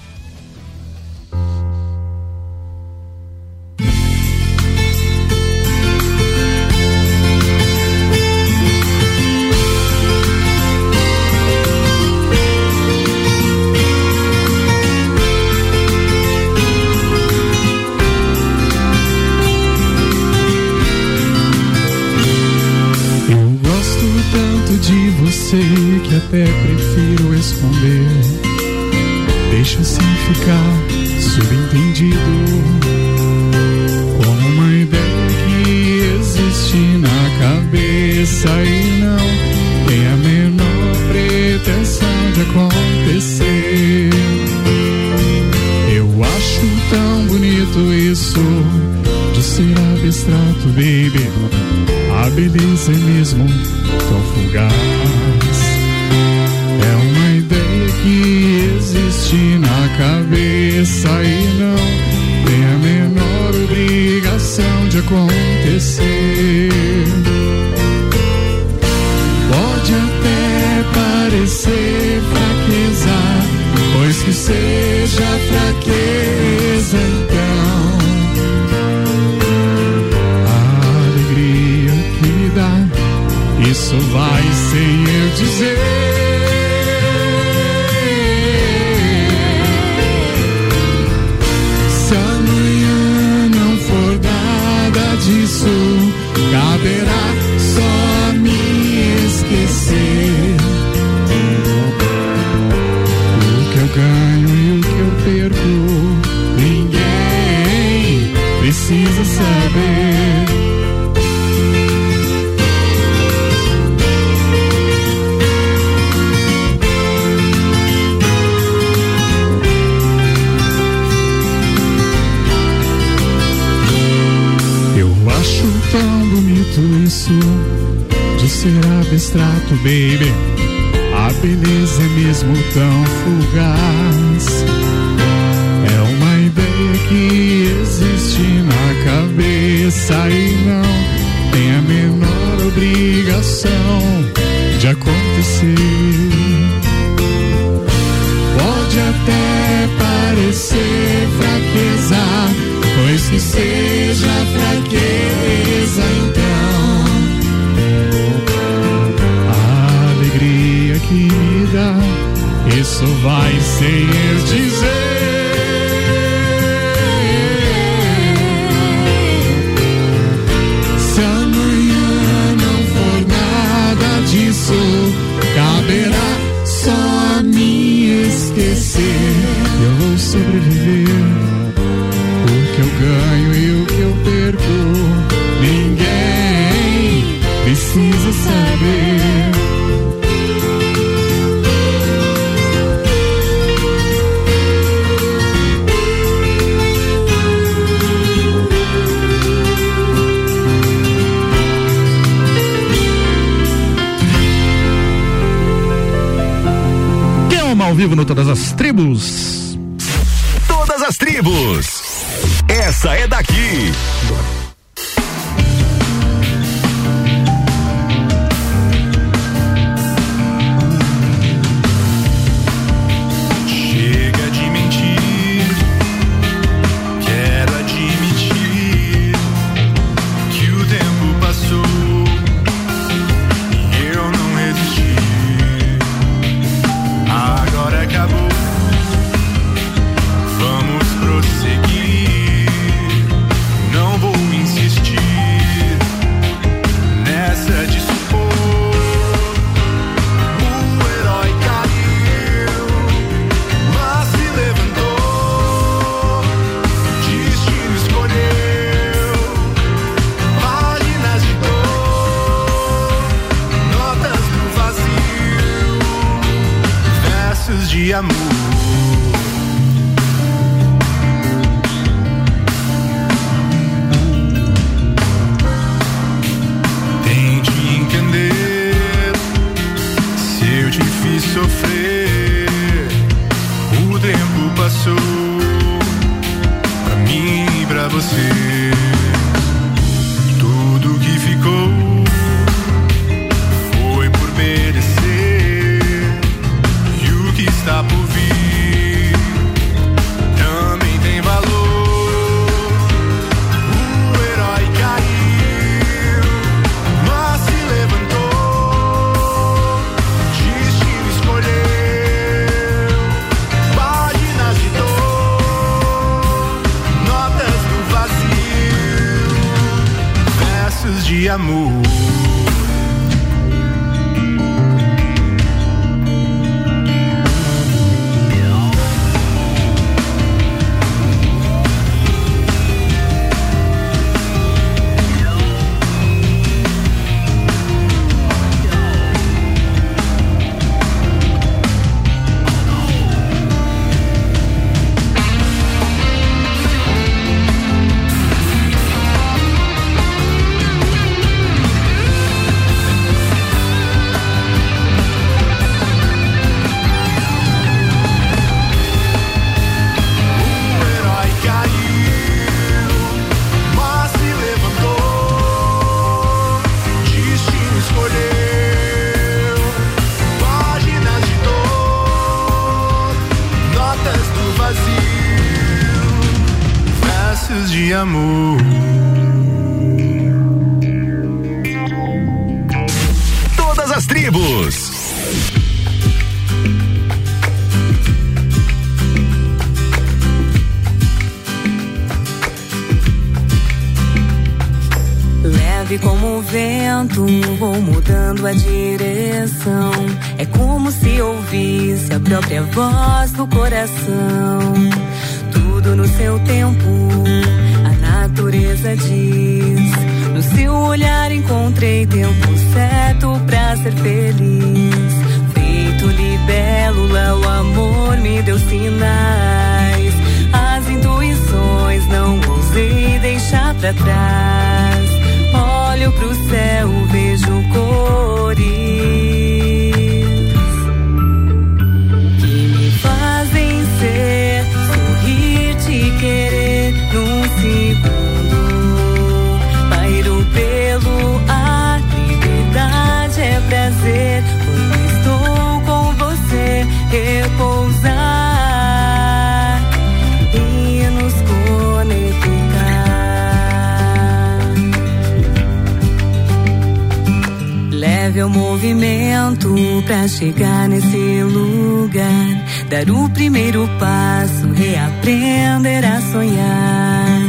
O movimento pra chegar nesse lugar. Dar o primeiro passo, reaprender a sonhar.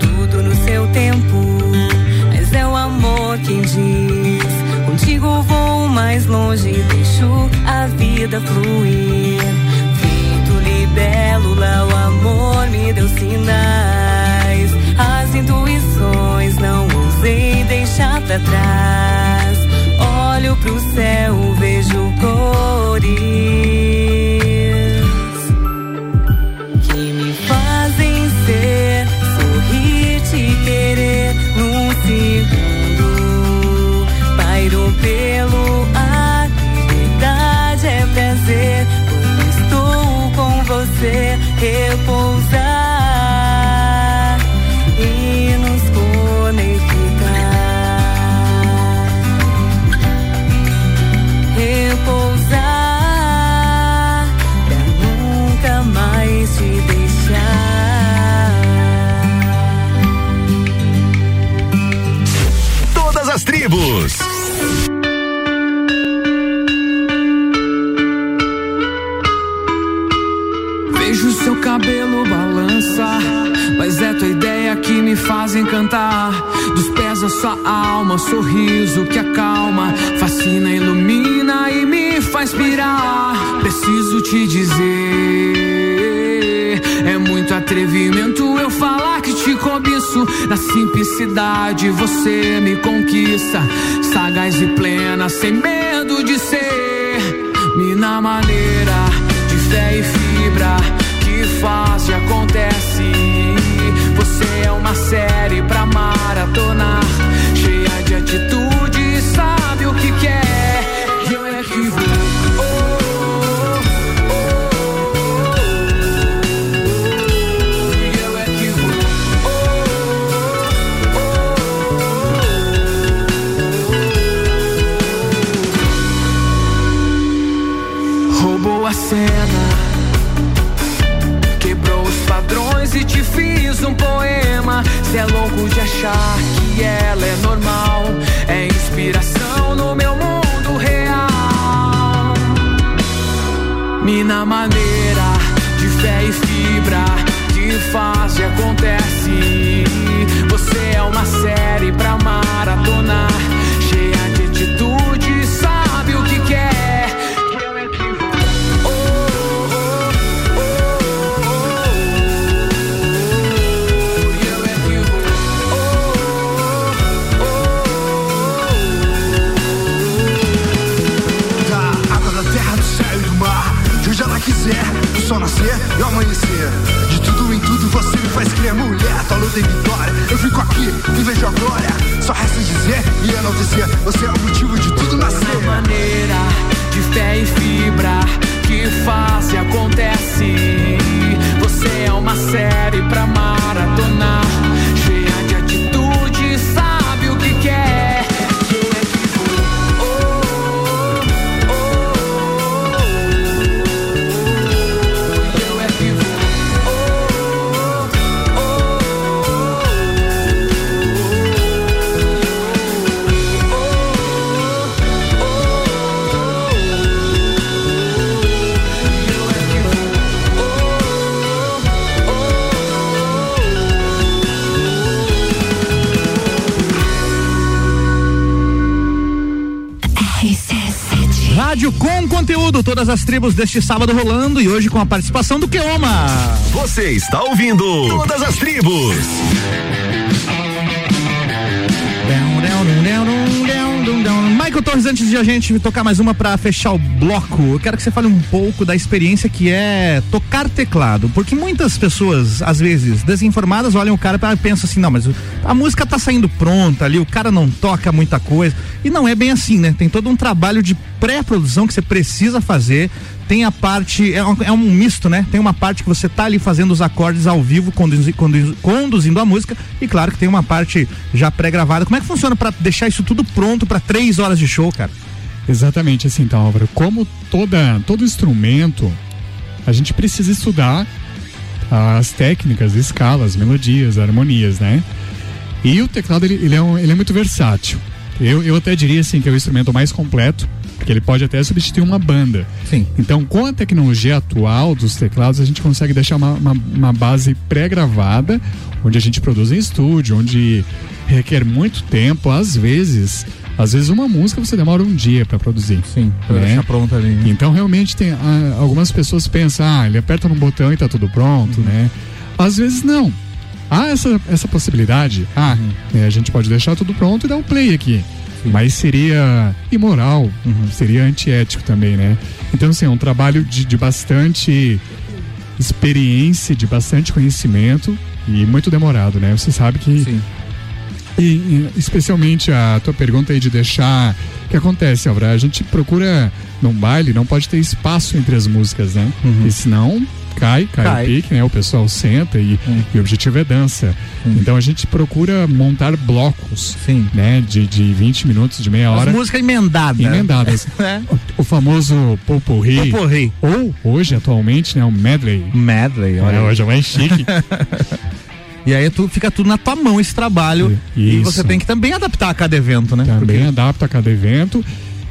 Tudo no seu tempo, mas é o amor quem diz. Contigo vou mais longe, deixo a vida fluir. Feito libélula, o amor me deu sinais. As intuições não ousei deixar pra trás. Olho pro céu, vejo cores que me fazem ser, sorrir, te querer num segundo. Pairo pelo ar, liberdade é prazer. Quando estou com você, repousar me faz encantar. Dos pés a sua alma, sorriso que acalma, fascina, ilumina e me faz pirar. Preciso te dizer, é muito atrevimento eu falar que te cobiço. Na simplicidade você me conquista, sagaz e plena, sem medo de ser. Mina maneira de fé e fibra que faz e acontece. Você é uma série pra maratonar, um poema. Cê é louco de achar que ela é normal, é inspiração no meu mundo real. Mina maneira de fé e fibra que faz e acontece. Você é uma série e vitória. Eu fico aqui e vejo a glória. Só resta dizer e enaltecer. Você é o motivo de tudo nascer. maneira de fé e fibra que faz e acontece. Você é uma série pra maratonar, conteúdo, todas as tribos deste sábado rolando e hoje com a participação do Keoma. Você está ouvindo Todas as Tribos. Michael Torres, antes de a gente tocar mais uma pra fechar o bloco, eu quero que você fale um pouco da experiência que é tocar teclado, porque muitas pessoas, às vezes, desinformadas, olham o cara e pensam assim, não, mas a música tá saindo pronta ali, o cara não toca muita coisa, e não é bem assim, né? Tem todo um trabalho de pré-produção que você precisa fazer, tem a parte, é um, é um misto, né? Tem uma parte que você tá ali fazendo os acordes ao vivo, conduzi, conduzi, conduzindo a música, e claro que tem uma parte já pré-gravada. Como é que funciona para deixar isso tudo pronto para três horas de show, cara? Exatamente assim, então, Álvaro. Como toda, todo instrumento, a gente precisa estudar as técnicas, escalas, melodias, harmonias, né? E o teclado, ele, ele, é, um, ele é muito versátil. Eu, eu até diria assim que é o instrumento mais completo, porque ele pode até substituir uma banda. Sim. Então, com a tecnologia atual dos teclados, a gente consegue deixar uma, uma, uma base pré-gravada, onde a gente produz em estúdio, onde requer muito tempo, às vezes. Às vezes uma música você demora um dia para produzir. Sim, pra né? deixar pronta ali. né? Então realmente tem ah, algumas pessoas pensam, ah, ele aperta num botão e tá tudo pronto, Uhum. né? Às vezes não. Há essa, essa possibilidade. Ah, Uhum. né, a gente pode deixar tudo pronto e dar um play aqui. Mas seria imoral, Uhum. seria antiético também, né? Então, assim, é um trabalho de, de bastante experiência, de bastante conhecimento e muito demorado, né? Você sabe que. E, e especialmente a tua pergunta aí de deixar. O que acontece, Álvaro? A gente procura num baile, não pode ter espaço entre as músicas, né? Porque senão cai, cai, Cai. o pique, né? O pessoal senta e, e o objetivo é dança. Então a gente procura montar blocos, né? De, de 20 minutos, de meia hora. As músicas emendadas. Emendadas. É. O, o famoso Popurri. Popurri. Ou hoje, atualmente, né? O Medley. Medley, olha. É, hoje é mais chique. E aí tu, fica tudo na tua mão esse trabalho. E Isso. você tem que também adaptar a cada evento, né? Também adapta a cada evento.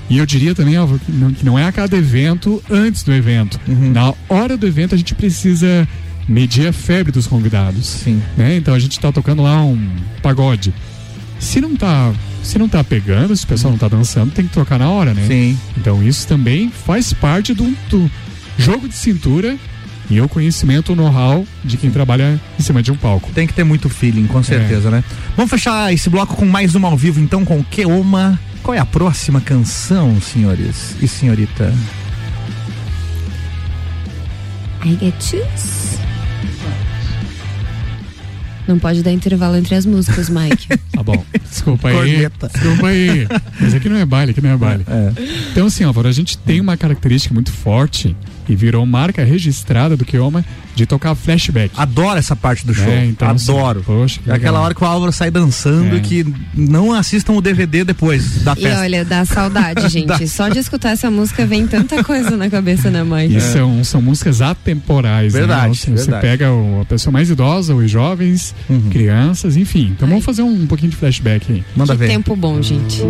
E eu diria também, Álvaro, que não, é a cada evento antes do evento. Uhum. Na hora do evento a gente precisa medir a febre dos convidados. Sim. Né? Então a gente tá tocando lá um pagode. Se não tá, se não tá pegando, se o pessoal não tá dançando, tem que trocar na hora, né? Sim. Então isso também faz parte do, do jogo de cintura e o conhecimento, o know-how de quem trabalha em cima de um palco. Tem que ter muito feeling, com certeza, né? Vamos fechar esse bloco com mais uma ao vivo, então, com o Keoma. Qual é a próxima canção, senhores e senhorita? I get choose. Não pode dar intervalo entre as músicas, Mike. Tá bom. Desculpa aí. Corneta. Desculpa aí. Mas aqui não é baile, aqui não é baile. Então, assim, Álvaro, a gente tem uma característica muito forte e virou marca registrada do Kioma de tocar flashback. Adoro essa parte do show. É, então, assim, Adoro. poxa, que É aquela hora que o Álvaro sai dançando É. e que não assistam o DVD depois da E festa. olha, dá saudade, gente. Dá. Só de escutar essa música vem tanta coisa na cabeça, né, Mike? E são, são músicas atemporais, Verdade, né? Você verdade. pega o- a pessoa mais idosa, os jovens, crianças, enfim. Então vamos fazer um pouquinho de flashback aí. Manda que tempo bom, gente.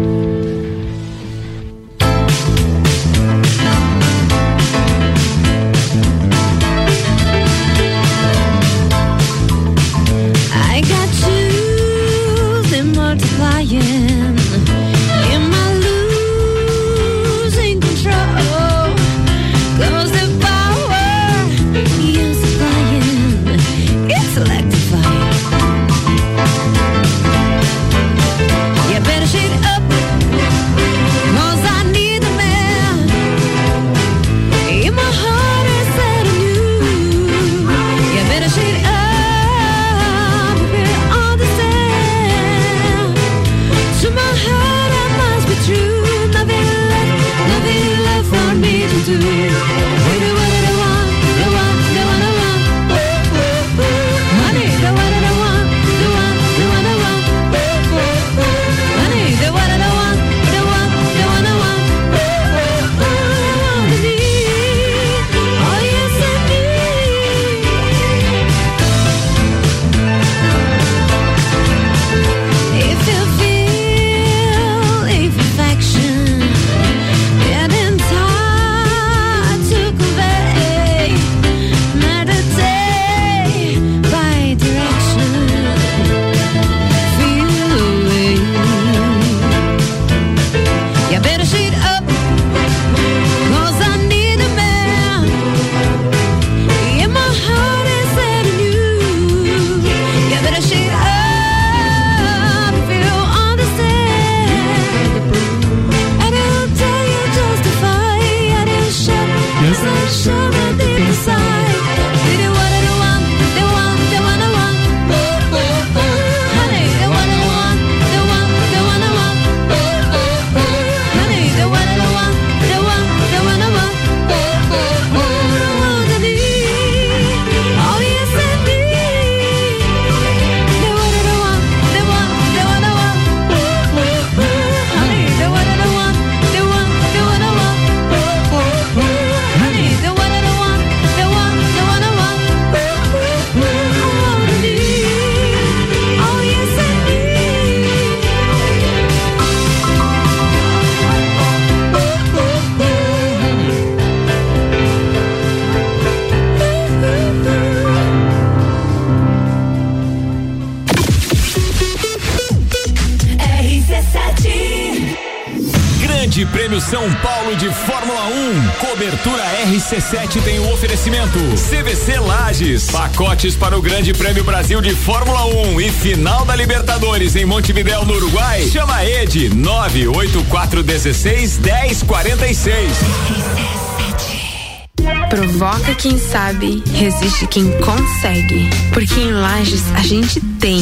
RC7 tem o oferecimento. CVC Lages. Pacotes para o Grande Prêmio Brasil de Fórmula 1 e final da Libertadores em Montevidéu, no Uruguai. Chama a Ed 98416 1046. Provoca quem sabe, resiste quem consegue. Porque em Lages a gente tem.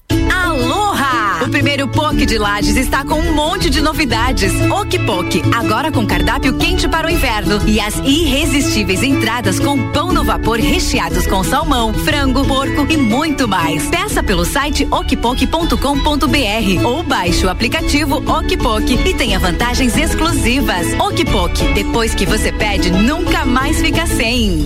Primeiro POC de Lages está com um monte de novidades. Okpok, agora com cardápio quente para o inverno. E as irresistíveis entradas com pão no vapor recheados com salmão, frango, porco e muito mais. Peça pelo site okpok.com.br ou baixe o aplicativo Okpok e tenha vantagens exclusivas. Okpok, depois que você pede, nunca mais fica sem.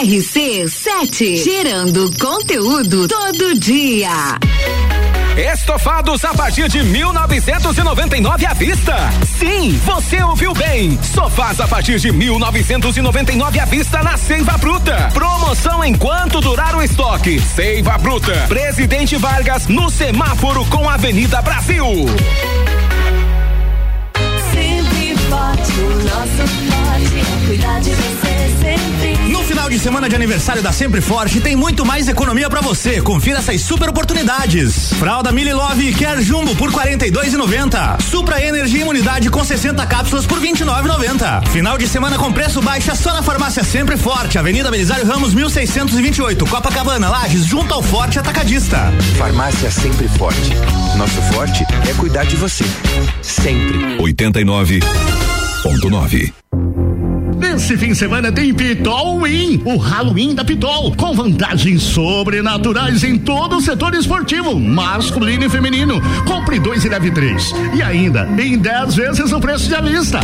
RC7, gerando conteúdo todo dia. Estofados a partir de 1999 à vista. Sim, você ouviu bem. Sofás a partir de 1999 à vista na Seiva Bruta. Promoção enquanto durar o estoque. Seiva Bruta. Presidente Vargas no semáforo com Avenida Brasil. Sempre forte, o nosso forte é cuidar de você final de semana de aniversário da Sempre Forte tem muito mais economia pra você. Confira essas super oportunidades. Fralda Mili Love Quer Jumbo por 42,90. Supra Energia Imunidade com 60 cápsulas por 29,90. Final de semana com preço baixa só na farmácia Sempre Forte, Avenida Belisário Ramos 1628, Copacabana, Lages, junto ao Forte Atacadista. Farmácia Sempre Forte. Nosso forte é cuidar de você. Sempre. 89.9. Nesse fim de semana tem Pitol Win, o Halloween da Pitol, com vantagens sobrenaturais em todo o setor esportivo, masculino e feminino. Compre dois e leve três. E ainda, em 10 vezes o preço de à vista.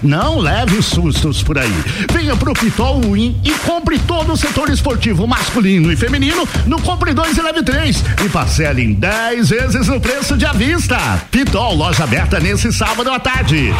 Não leve sustos por aí. Venha pro Pitol Win e compre todo o setor esportivo masculino e feminino no Compre 2 e Leve 3 e parcele em 10 vezes o preço de à vista. Pitol, loja aberta nesse sábado à tarde.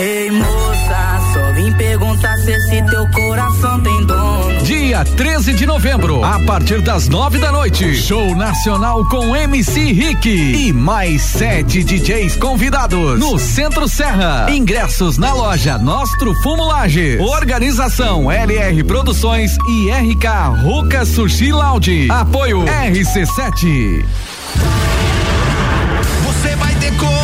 Ei moça, só vim perguntar se esse teu coração tem dono. Dia 13 de novembro, a partir das nove da noite, show nacional com MC Rick e mais sete DJs convidados no Centro Serra. Ingressos na loja Nostro Fumo Lages. Organização LR Produções e RK Ruka Sushi Lounge. Apoio RC7. Você vai decolar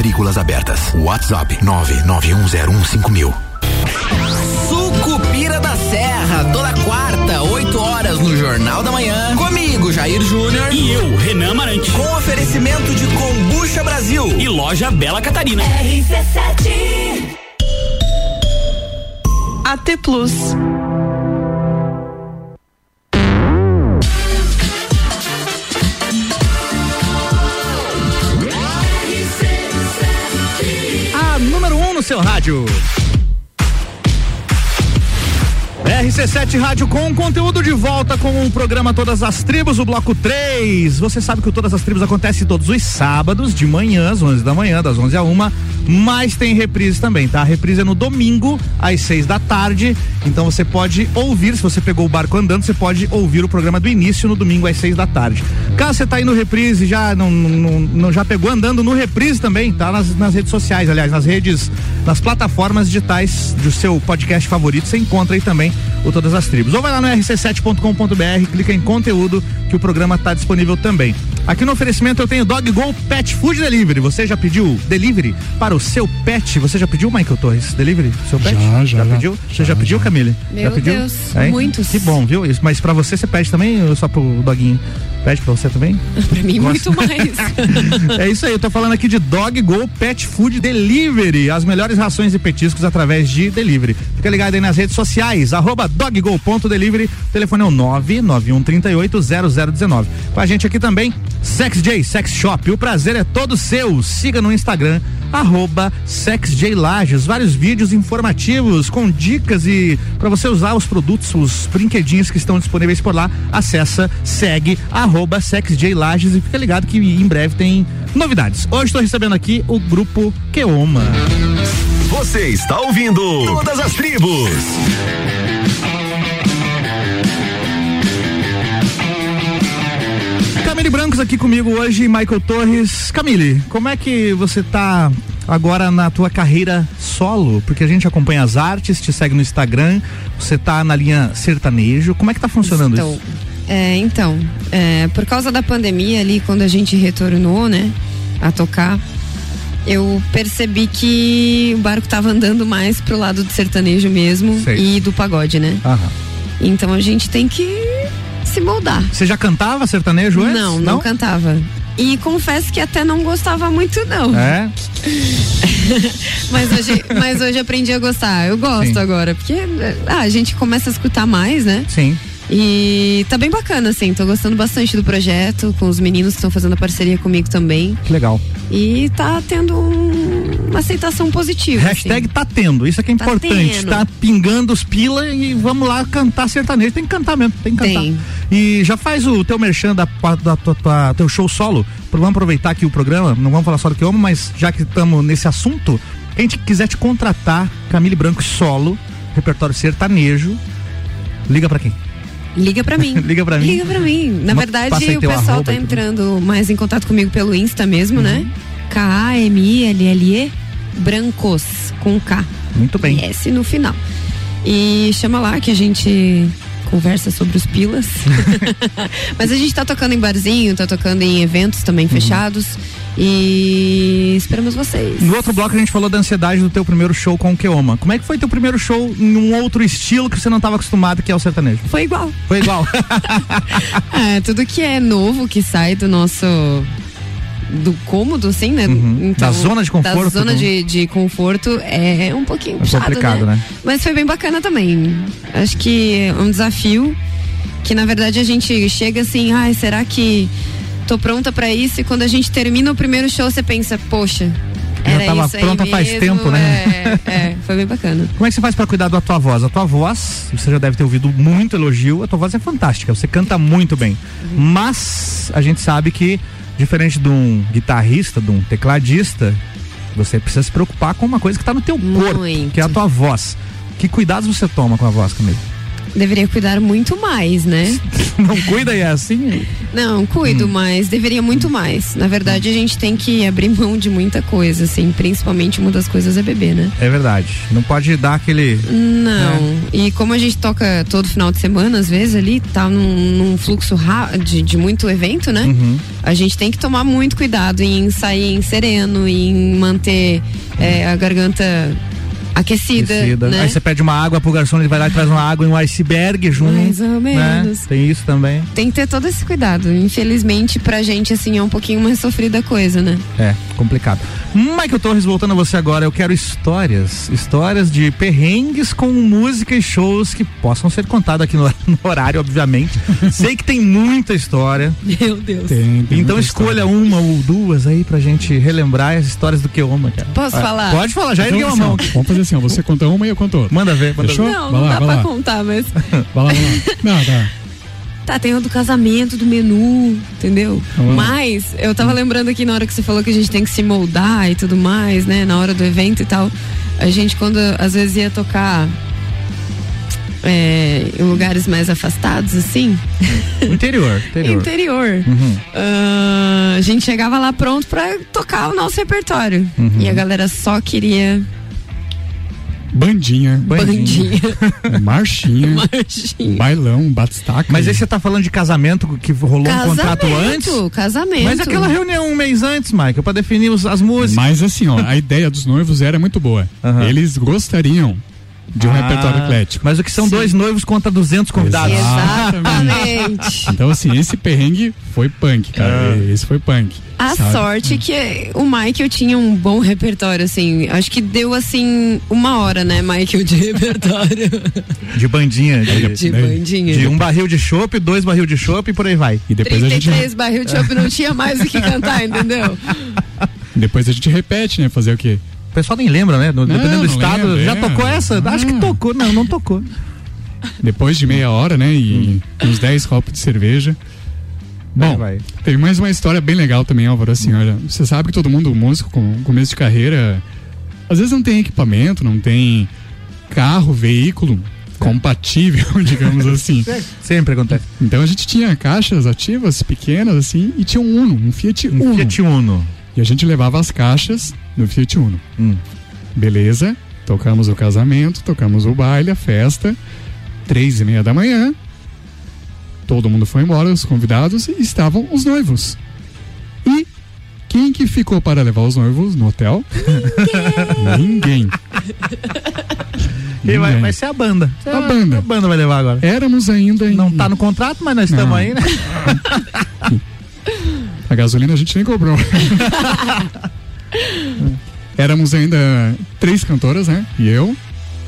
Matrículas abertas. WhatsApp 991015000. Sucupira da Serra, toda quarta, 8 horas no Jornal da Manhã. Comigo, Jair Júnior. E eu, Renan Amarante. Com oferecimento de Combucha Brasil. E loja Bela Catarina. RC7 AT Plus. Seu rádio. RC7 Rádio com conteúdo de volta com o programa Todas as Tribos, o bloco 3. Você sabe que o Todas as Tribos acontece todos os sábados, de manhã, às 11 da manhã, das 11 a 1, mas tem reprise também, tá? A reprise é no domingo, às 6 da tarde. Então você pode ouvir, se você pegou o barco andando, você pode ouvir o programa do início no domingo, às 6 da tarde. Caso você tá aí no reprise, já não, não, não já pegou andando no reprise também, tá? Nas, nas redes sociais, aliás, nas redes, nas plataformas digitais do seu podcast favorito, você encontra aí também o Todas as Tribos. Ou vai lá no rc7.com.br, clica em conteúdo que o programa está disponível também. Aqui no oferecimento eu tenho Dog Go Pet Food Delivery. Você já pediu delivery para o seu pet? Você já pediu, Michael Torres? Delivery? Seu pet? Já, já, já. pediu? Você já, pediu, Camille? Meu já pediu? Deus, Hein? muitos. Que bom, viu? Isso, Mas para você, você pede também ou só pro doguinho? Pede pra você também? Pra mim, muito mais. é isso aí, eu tô falando aqui de Dog Go Pet Food Delivery. As melhores rações e petiscos através de delivery. Fica ligado aí nas redes sociais, arroba doggo.delivery. O telefone é o 991380019. Com a gente aqui também, Sex J Sex Shop. O prazer é todo seu. Siga no Instagram, arroba. Vários vídeos informativos com dicas e para você usar os produtos, os brinquedinhos que estão disponíveis por lá. Acessa, segue, arroba e fica ligado que em breve tem novidades. Hoje estou recebendo aqui o grupo Keoma. Você está ouvindo Todas as Tribos. Camille Brancos aqui comigo hoje, Michael Torres. Camille, como é que você tá agora na tua carreira solo? Porque a gente acompanha as artes, te segue no Instagram, você tá na linha sertanejo. Como é que tá funcionando Então, isso? é, então é, por causa da pandemia ali, quando a gente retornou, né, a tocar, eu percebi que o barco tava andando mais pro lado do sertanejo mesmo Sei. e do pagode, né? Aham. Então a gente tem que se moldar. Você já cantava sertanejo antes? Não, não, cantava. E confesso que até não gostava muito, não. É? mas, hoje, mas hoje aprendi a gostar. Eu gosto Sim. agora, porque ah, a gente começa a escutar mais, né? Sim. E tá bem bacana, assim. Tô gostando bastante do projeto, com os meninos que estão fazendo a parceria comigo também. Que legal. E tá tendo um- uma aceitação positiva. Hashtag tá tendo, isso é que é Tá importante. tendo. Tá pingando os pila e vamos lá cantar sertanejo. Tem que cantar mesmo, tem que cantar. Tem. E já faz o teu merchan da, da, tua- tua- teu show solo. Vamos aproveitar aqui o programa, não vamos falar só do que amo, mas já que estamos nesse assunto, quem te quiser te contratar, Camille Branco solo, repertório sertanejo, liga pra quem? Liga pra mim. Liga pra mim. Liga pra mim. Na verdade, o pessoal tá entrando mais em contato comigo pelo Insta mesmo, né? Uhum. K-A-M-I-L-L-E Brancos, com K. Muito bem. E S no final. E chama lá que a gente conversa sobre os pilas. Mas a gente tá tocando em barzinho, tá tocando em eventos também Uhum. fechados. E esperamos vocês. No outro bloco a gente falou da ansiedade do teu primeiro show com o Keoma. Como é que foi teu primeiro show em um outro estilo que você não estava acostumado, que é o sertanejo? Foi igual. Foi igual. É, tudo que é novo que sai do nosso do cômodo, assim, né? Uhum. Da zona de conforto, Da zona do- de, de conforto é um pouquinho É puxado, complicado, né? né? Mas foi bem bacana também. Acho que é um desafio que na verdade a gente chega assim, ai, será que tô pronta pra isso? E quando a gente termina o primeiro show, você pensa, poxa, Já era tava isso aí pronta faz mesmo, tempo, né? É, é, foi bem bacana. Como é que você faz pra cuidar da tua voz? A tua voz, você já deve ter ouvido muito elogio, a tua voz é fantástica, você canta muito bem. Mas a gente sabe que, diferente de um guitarrista, de um tecladista, você precisa se preocupar com uma coisa que tá no teu corpo, que é a tua voz. Que cuidados você toma com a voz, Camille? Deveria cuidar muito mais, né? Não cuida e é assim? Não, cuido, mas deveria muito mais. Na verdade, a gente tem que abrir mão de muita coisa, assim. Principalmente uma das coisas é beber, né? É verdade. Não pode dar aquele. Não. E como a gente toca todo final de semana, às vezes ali, tá num, num fluxo de, de muito evento, né? Uhum. A gente tem que tomar muito cuidado em sair em sereno, em manter é, a garganta aquecida. Aquecida. Né? Aí você pede uma água pro garçom, ele vai lá e traz uma água e um iceberg junto. Mais ou né? menos. Tem isso também. Tem que ter todo esse cuidado. Infelizmente, pra gente, assim, é um pouquinho mais sofrida a coisa, né? É, complicado. Michael Torres, voltando a você agora, eu quero histórias. Histórias de perrengues com música e shows que possam ser contadas aqui no, no horário, obviamente. Sei que tem muita história. Meu Deus. Tem, tem Então escolha uma ou duas aí pra gente relembrar as histórias do Keoma, cara. Posso Vai. falar? Pode falar, já Então, ergueu a mão. Vamos fazer assim, ó, você conta uma e eu conto outra. Manda ver, manda Fechou? ver. Não, vai não lá, dá pra lá. contar, mas. Vai lá, vai lá. Não, tá. Tá, tem o do casamento, do menu, entendeu? Vamos lá. Mas eu tava lembrando aqui na hora que você falou que a gente tem que se moldar e tudo mais, né? Na hora do evento e tal. A gente, quando às vezes ia tocar é, em lugares mais afastados, assim, Interior, interior. interior. Uhum. ah, a gente chegava lá pronto pra tocar o nosso repertório. Uhum. E a galera só queria Bandinha. bandinha. Marchinha. Marchinha. Bailão, batistaca. Mas aí você tá falando de casamento que rolou um contrato antes? Casamento, casamento. Mas aquela reunião um mês antes, Michael, pra definir os- as músicas. Mas assim, ó, a ideia dos noivos era muito boa. Aham. Eles gostariam de um Ah, repertório eclético. Mas o que são dois noivos contra 200 convidados. Exatamente. Então, assim, esse perrengue foi punk, cara. Esse foi punk. A sabe? sorte que o Michael tinha um bom repertório, assim. Acho que deu, assim, uma hora, né, Michael, de repertório. De bandinha. De, De bandinha. de um barril de chopp, dois barril de chopp e por aí vai. E depois a gente, 33 barril de chopp não tinha mais o que cantar, entendeu? depois a gente repete, né? Fazer o quê? O pessoal nem lembra, né? No- Não, Dependendo do estado. lembra, já é. tocou essa? Acho que tocou. Não, não tocou. Depois de meia hora, né? E uns 10 copos de cerveja. Bom, vai. teve mais uma história bem legal também, Álvaro. Assim, olha, você sabe que todo mundo, músico com começo de carreira, às vezes não tem equipamento, não tem carro, veículo compatível, digamos assim. Sempre acontece. Então a gente tinha caixas ativas pequenas assim e tinha um Uno, um Fiat Uno. Fiat Uno. E a gente levava as caixas no Fiat Uno. Hum. Beleza? Tocamos o casamento, tocamos o baile, a festa. Três e meia da manhã. Todo mundo foi embora, os convidados, e estavam os noivos. E quem que ficou para levar os noivos no hotel? Ninguém. E vai, Ninguém. vai ser a banda. A banda. A banda vai levar agora. Éramos ainda em... Não tá no contrato, mas nós estamos aí, né? A gasolina a gente nem cobrou. Éramos ainda três cantoras, né? E eu.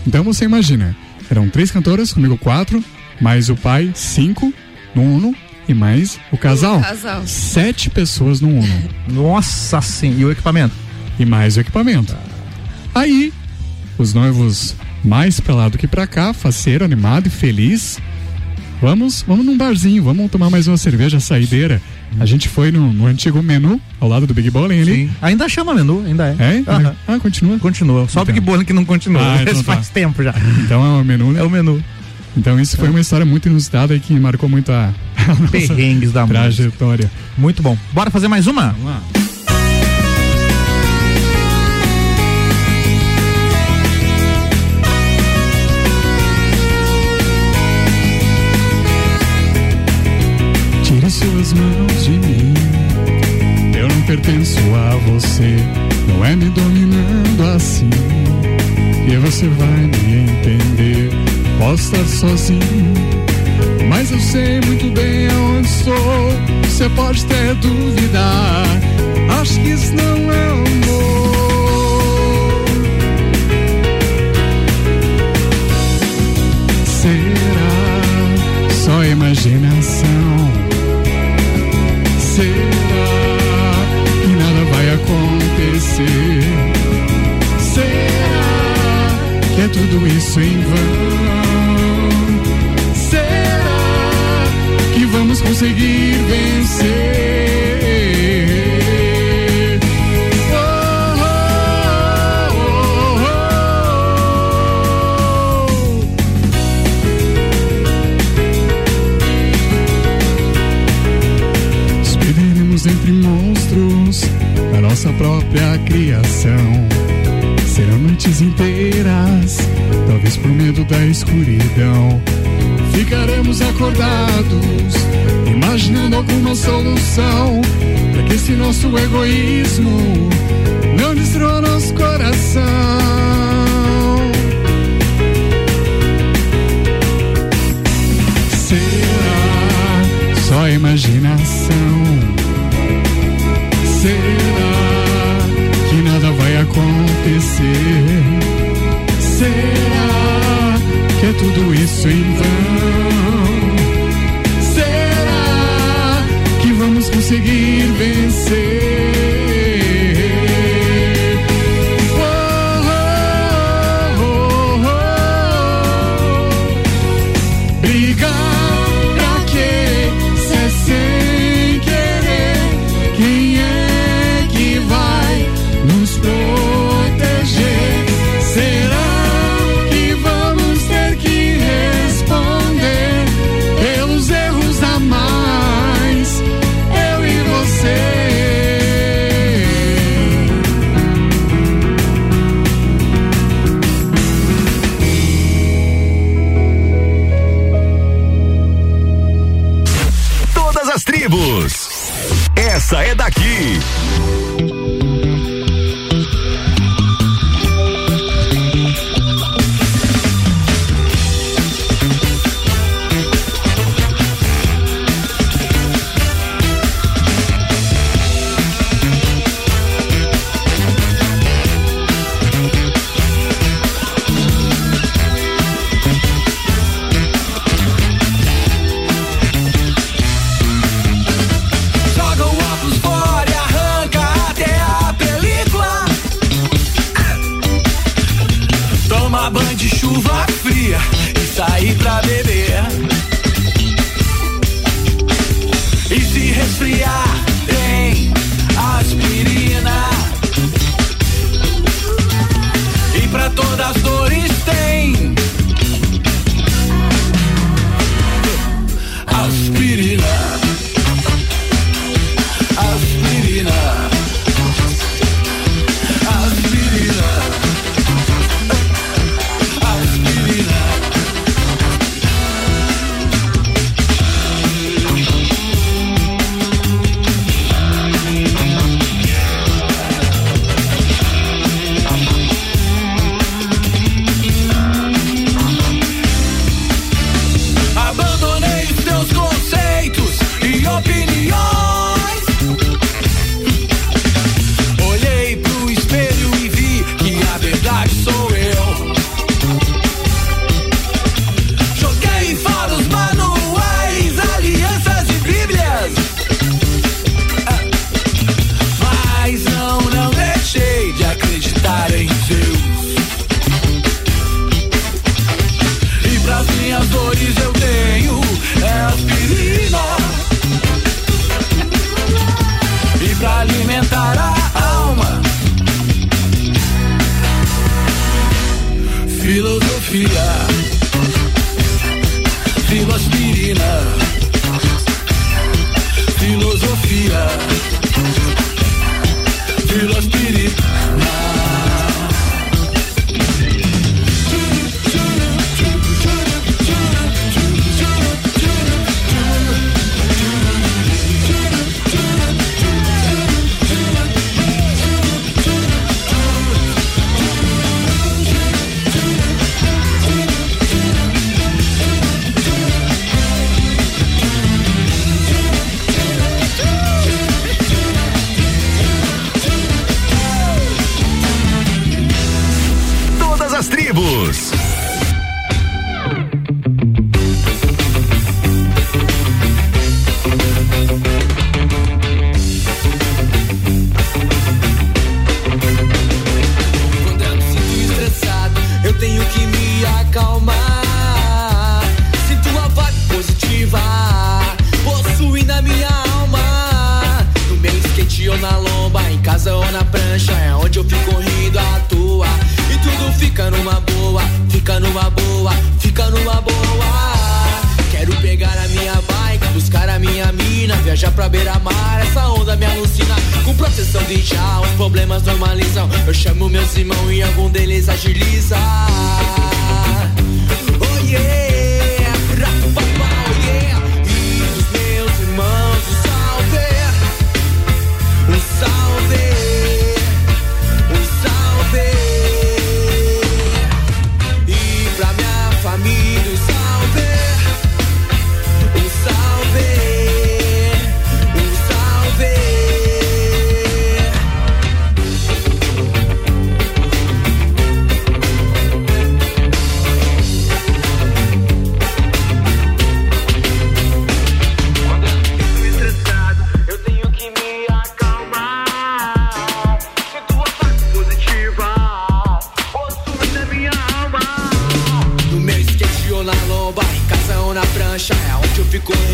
Então você imagina, eram três cantoras, comigo quatro, mais o pai, cinco no Uno e mais o casal. Casal. Sete pessoas no Uno. Nossa sim. E o equipamento? E mais o equipamento. Aí, os noivos mais pra lá do que pra cá, faceiro, animado e feliz. Vamos, vamos num barzinho, vamos tomar mais uma cerveja saideira. A gente foi no, no antigo menu, ao lado do Big Bowling ali. Sim. Ainda chama menu, ainda é. É? Aham. Ah, continua? Continua. Só o Big Bowling que não continua. Ah, então Esse tá. faz tempo já. Então é o menu, né? É o menu. Então isso foi uma história muito inusitada e que marcou muito a, a nossa Perrengues da música. trajetória. Muito bom. Bora fazer mais uma? Vamos lá. Tire suas mãos você. Não é me dominando assim. E você vai me entender. Posso estar sozinho. Mas eu sei muito bem aonde estou. Você pode até duvidar. Acho que isso não é amor. Tudo isso em vão? Será que vamos conseguir vencer? Oh, entre monstros da nossa própria criação. Noites inteiras, talvez por medo da escuridão. Ficaremos acordados, imaginando alguma solução para que esse nosso egoísmo não destrua nosso coração. Será só imaginação? acontecer? Será que é tudo isso em vão? Será que vamos conseguir?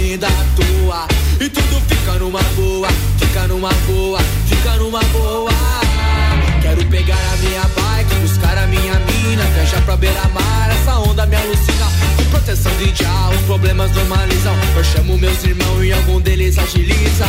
linda à toa. E tudo fica numa boa, fica numa boa, fica numa boa. Quero pegar a minha bike, buscar a minha mina, viajar pra beira-mar, essa onda me alucina. Com proteção de já, os problemas normalizam. Eu chamo meus irmãos e algum deles agiliza.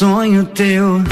Sonho teu,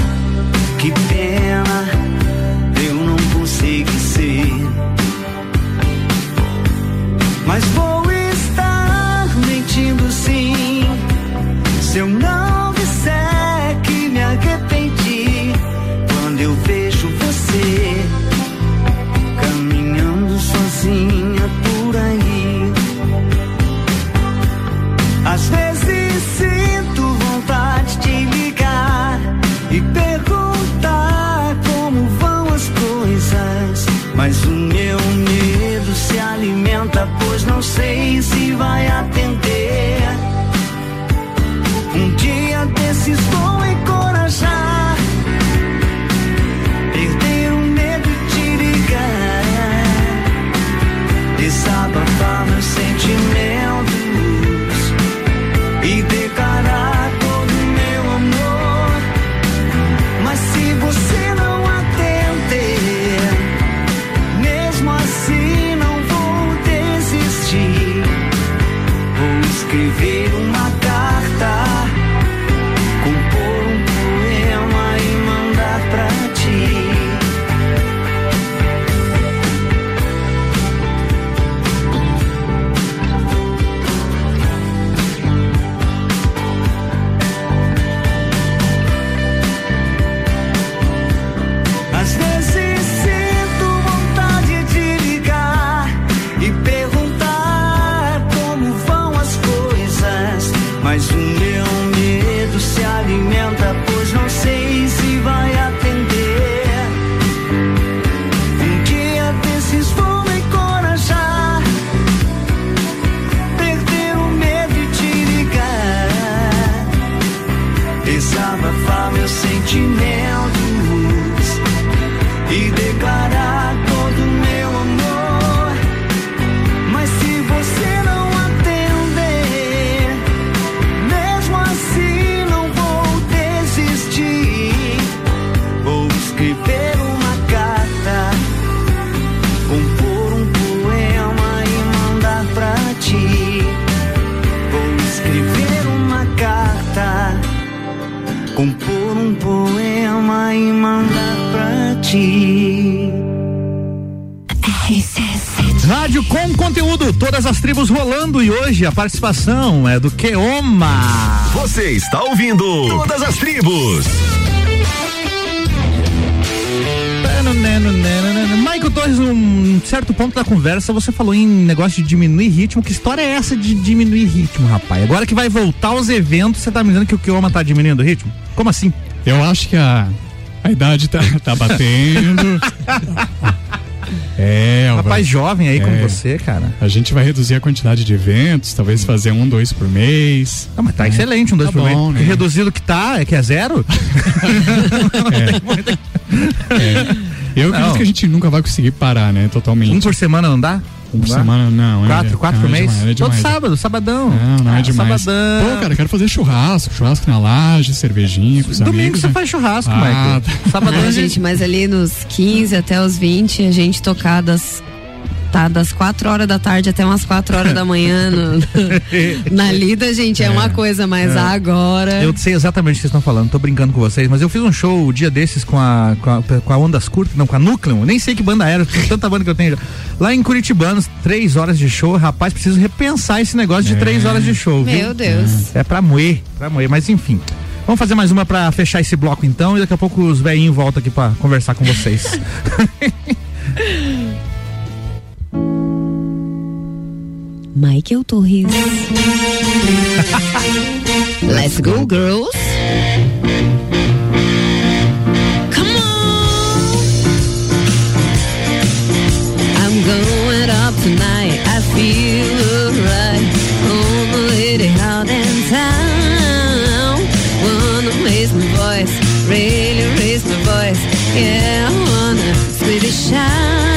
hoje a participação é do Keoma. Você está ouvindo Todas as Tribos. Michael Torres, num certo ponto da conversa, você falou em negócio de diminuir ritmo. Que história é essa de diminuir ritmo, rapaz? Agora que vai voltar aos eventos, você tá me dizendo que o Keoma tá diminuindo o ritmo? Como assim? Eu acho que a, a idade tá, tá batendo. É, Rapaz jovem aí como é. você, cara. A gente vai reduzir a quantidade de eventos, talvez fazer um, dois por mês. Ah, mas tá excelente, um, dois Tá por mês. bom, né? E reduzido que tá, é que é zero? É. Eu Não. acredito que a gente nunca vai conseguir parar, né? Totalmente. Um por semana não dá? Um por Não semana não. é- Quatro, quatro não, por é mês? demais, é Todo demais. sábado, sabadão. Não, não é Ah, demais. Sabadão. Pô, cara, quero fazer churrasco, churrasco na laje, cervejinha com os Domingo amigos. você né? faz churrasco, Ah, Michael. tá. Sabadão Ah, gente, mas ali nos 15 até os 20, a gente tocar das, tá, das 4 horas da tarde até umas 4 horas da manhã no- na lida, gente, é, uma coisa, mas É. agora. Eu sei exatamente o que vocês estão falando, tô brincando com vocês, mas eu fiz um show o dia desses com a, com a, com a Ondas Curtas, não, com a Núcleo, nem sei que banda era, tanta banda que eu tenho. já. Lá em Curitibanos, três horas de show, rapaz, preciso repensar esse negócio de É. três horas de show, viu? Meu Deus. É pra moer, pra moer, mas enfim. Vamos fazer mais uma pra fechar esse bloco então e daqui a pouco os velhinhos voltam aqui pra conversar com vocês. Michael Torres. Let's go, girls. Come on. I'm going up tonight. I feel alright. On the lady out in town. Wanna raise my voice. Really raise my voice. Yeah, I wanna really shout.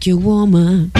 Like your woman.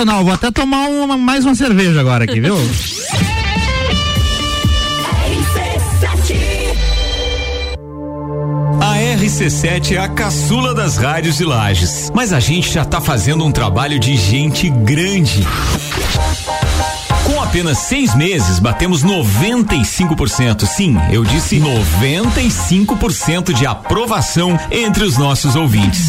Sensacional, vou até tomar uma, mais uma cerveja agora aqui, viu? A RC7 é a caçula das rádios de Lages, mas a gente já tá fazendo um trabalho de gente grande. Com apenas seis meses, batemos 95%. Sim, eu disse 95% de aprovação entre os nossos ouvintes.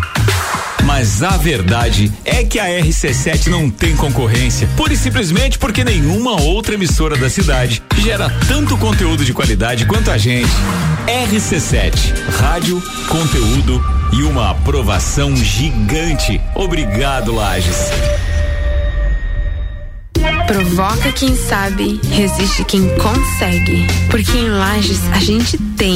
Mas a verdade é que a RC7 não tem concorrência, pura e simplesmente porque nenhuma outra emissora da cidade gera tanto conteúdo de qualidade quanto a gente. RC7, rádio, conteúdo e uma aprovação gigante. Obrigado, Lages. Provoca quem sabe, resiste quem consegue. Porque em Lages a gente tem.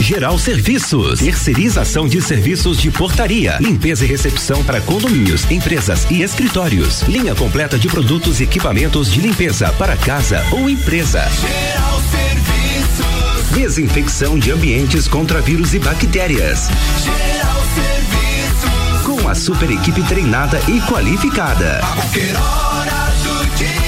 Geral Serviços, terceirização de serviços de portaria, limpeza e recepção para condomínios, empresas e escritórios. Linha completa de produtos e equipamentos de limpeza para casa ou empresa. Geral Serviços. Desinfecção de ambientes contra vírus e bactérias. Geral Serviços. Com a super equipe treinada e qualificada. A qualquer hora do dia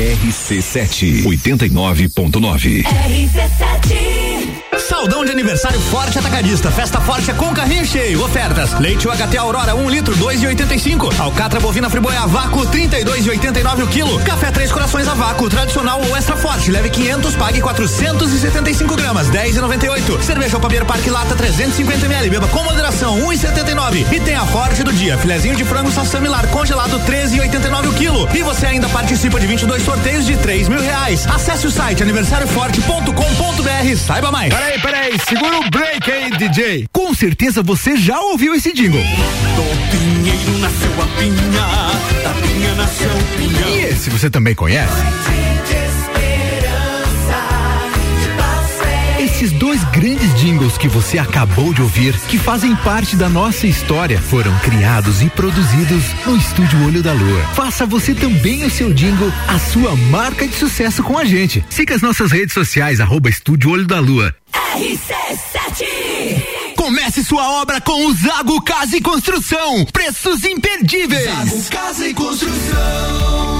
RC7 89.9. Saudão de aniversário Forte Atacadista. Festa Forte é com carrinho cheio. Ofertas: leite UHT Aurora 1 um litro 2,85. Alcatra bovina friboia a vácuo 32,89 o quilo. Café Três Corações a vácuo tradicional ou extra forte. Leve 500, pague 475 gramas 10,98. Cerveja Alpabeiro Parque Lata 350 ml. Beba com moderação 1,79. E tem a Forte do dia. Filezinho de frango Sassamilar congelado 13,89 o quilo. E você ainda participa de 22 sorteios de 3 mil reais. Acesse o site aniversarioforte.com.br. Saiba mais. Peraí, peraí, segura o break aí, DJ. Com certeza você já ouviu esse jingle. Do pinheiro nasceu a pinha, da pinha nasceu o pinhão. E esse você também conhece? Jingles que você acabou de ouvir, que fazem parte da nossa história, foram criados e produzidos no Estúdio Olho da Lua. Faça você também o seu jingle, a sua marca de sucesso com a gente. Siga as nossas redes sociais, arroba Estúdio Olho da Lua. RC7 Comece sua obra com o Zago Casa e Construção. Preços imperdíveis. Zago Casa e Construção.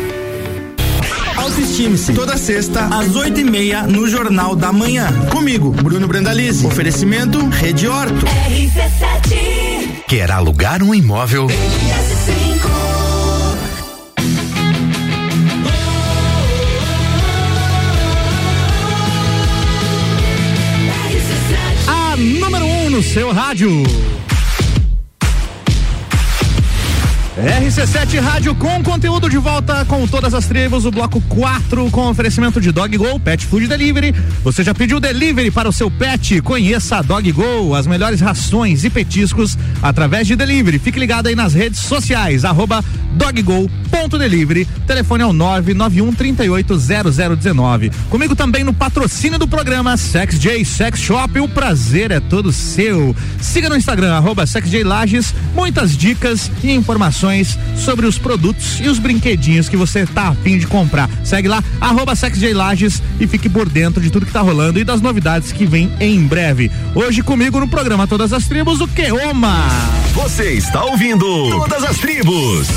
Autoestime-se. Toda sexta, às oito e meia, no Jornal da Manhã. Comigo, Bruno Brandalize. Oferecimento, Rede Horto. RC7 Quer alugar um imóvel? A número 1 um no seu rádio. RC7 Rádio com conteúdo de volta com todas as tribos, o bloco 4 com oferecimento de Dog Go, Pet Food Delivery. Você já pediu delivery para o seu pet? Conheça a Dog Go, as melhores rações e petiscos através de delivery. Fique ligado aí nas redes sociais, arroba doggo.delivery. Telefone é o 991 380019. Comigo também no patrocínio do programa Sex J Sex Shop. O prazer é todo seu. Siga no Instagram, arroba Sex Lages, muitas dicas e informações sobre os produtos e os brinquedinhos que você tá afim de comprar. Segue lá, arroba e fique por dentro de tudo que tá rolando e das novidades que vem em breve. Hoje comigo no programa Todas as Tribos, o Keoma. Você está ouvindo Todas as Tribos.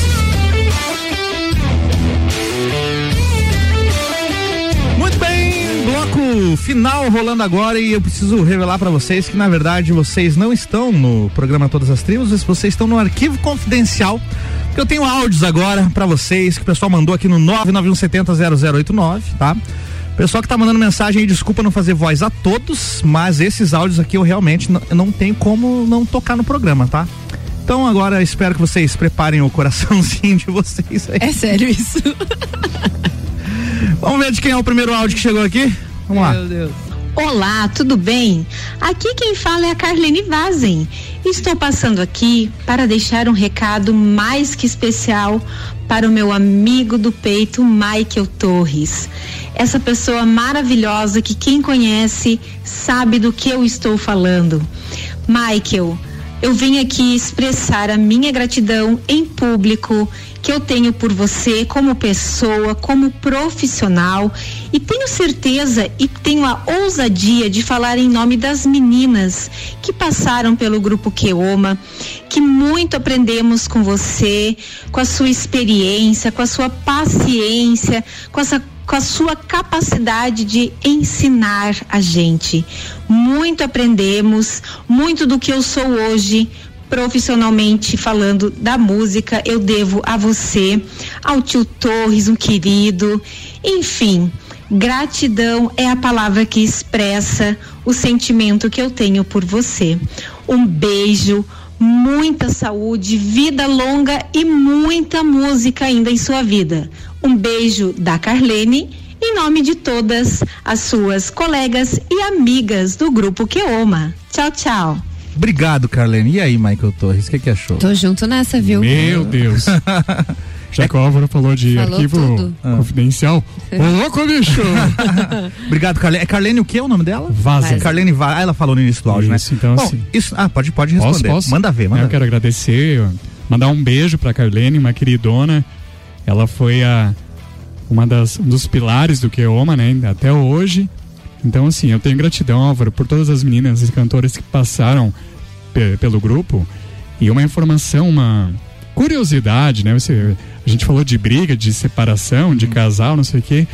Bloco final rolando agora e eu preciso revelar pra vocês que na verdade vocês não estão no programa Todas as Tribos, vocês estão no arquivo confidencial. Porque eu tenho áudios agora pra vocês que o pessoal mandou aqui no 991700089, tá? Pessoal que tá mandando mensagem aí, desculpa não fazer voz a todos, mas esses áudios aqui eu realmente não, não tenho como não tocar no programa, tá? Então agora espero que vocês preparem o coraçãozinho de vocês aí. É sério isso? Vamos ver de quem é o primeiro áudio que chegou aqui? Vamos lá. Meu Deus. Olá, tudo bem? Aqui quem fala é a Carlene Vazen. Estou passando aqui para deixar um recado mais que especial para o meu amigo do peito, Michael Torres. Essa pessoa maravilhosa que quem conhece sabe do que eu estou falando. Michael, eu vim aqui expressar a minha gratidão em público que eu tenho por você como pessoa, como profissional e tenho certeza e tenho a ousadia de falar em nome das meninas que passaram pelo grupo Queoma, que muito aprendemos com você, com a sua experiência, com a sua paciência, com essa com a sua capacidade de ensinar a gente. Muito aprendemos, muito do que eu sou hoje profissionalmente falando da música, eu devo a você, ao tio Torres, um querido, enfim. Gratidão é a palavra que expressa o sentimento que eu tenho por você. Um beijo, muita saúde, vida longa e muita música ainda em sua vida. Um beijo da Carlene, em nome de todas as suas colegas e amigas do grupo Queoma. Tchau, tchau. Obrigado, Carlene. E aí, Michael Torres, o que, que achou? Tô junto nessa, viu? Meu Deus. Já que o Álvaro falou de Falou arquivo tudo. confidencial. Ô, louco, bicho! Obrigado, Carlene. É Carlene o que é o nome dela? Vaza. Carlene Vaza. Ah, ela falou no início do áudio, Isso, né? então, Bom, assim. Isso, ah, pode, pode Posso, responder. posso? Manda ver, manda Eu ver. quero agradecer, mandar um beijo pra Carlene, uma queridona. Ela foi a uma das um dos pilares do Keoma, né, até hoje. Então assim, eu tenho gratidão, Álvaro, por todas as meninas e cantoras que passaram pe- pelo grupo e uma informação, uma curiosidade, né? Você, a gente falou de briga, de separação, de casal, não sei o quê.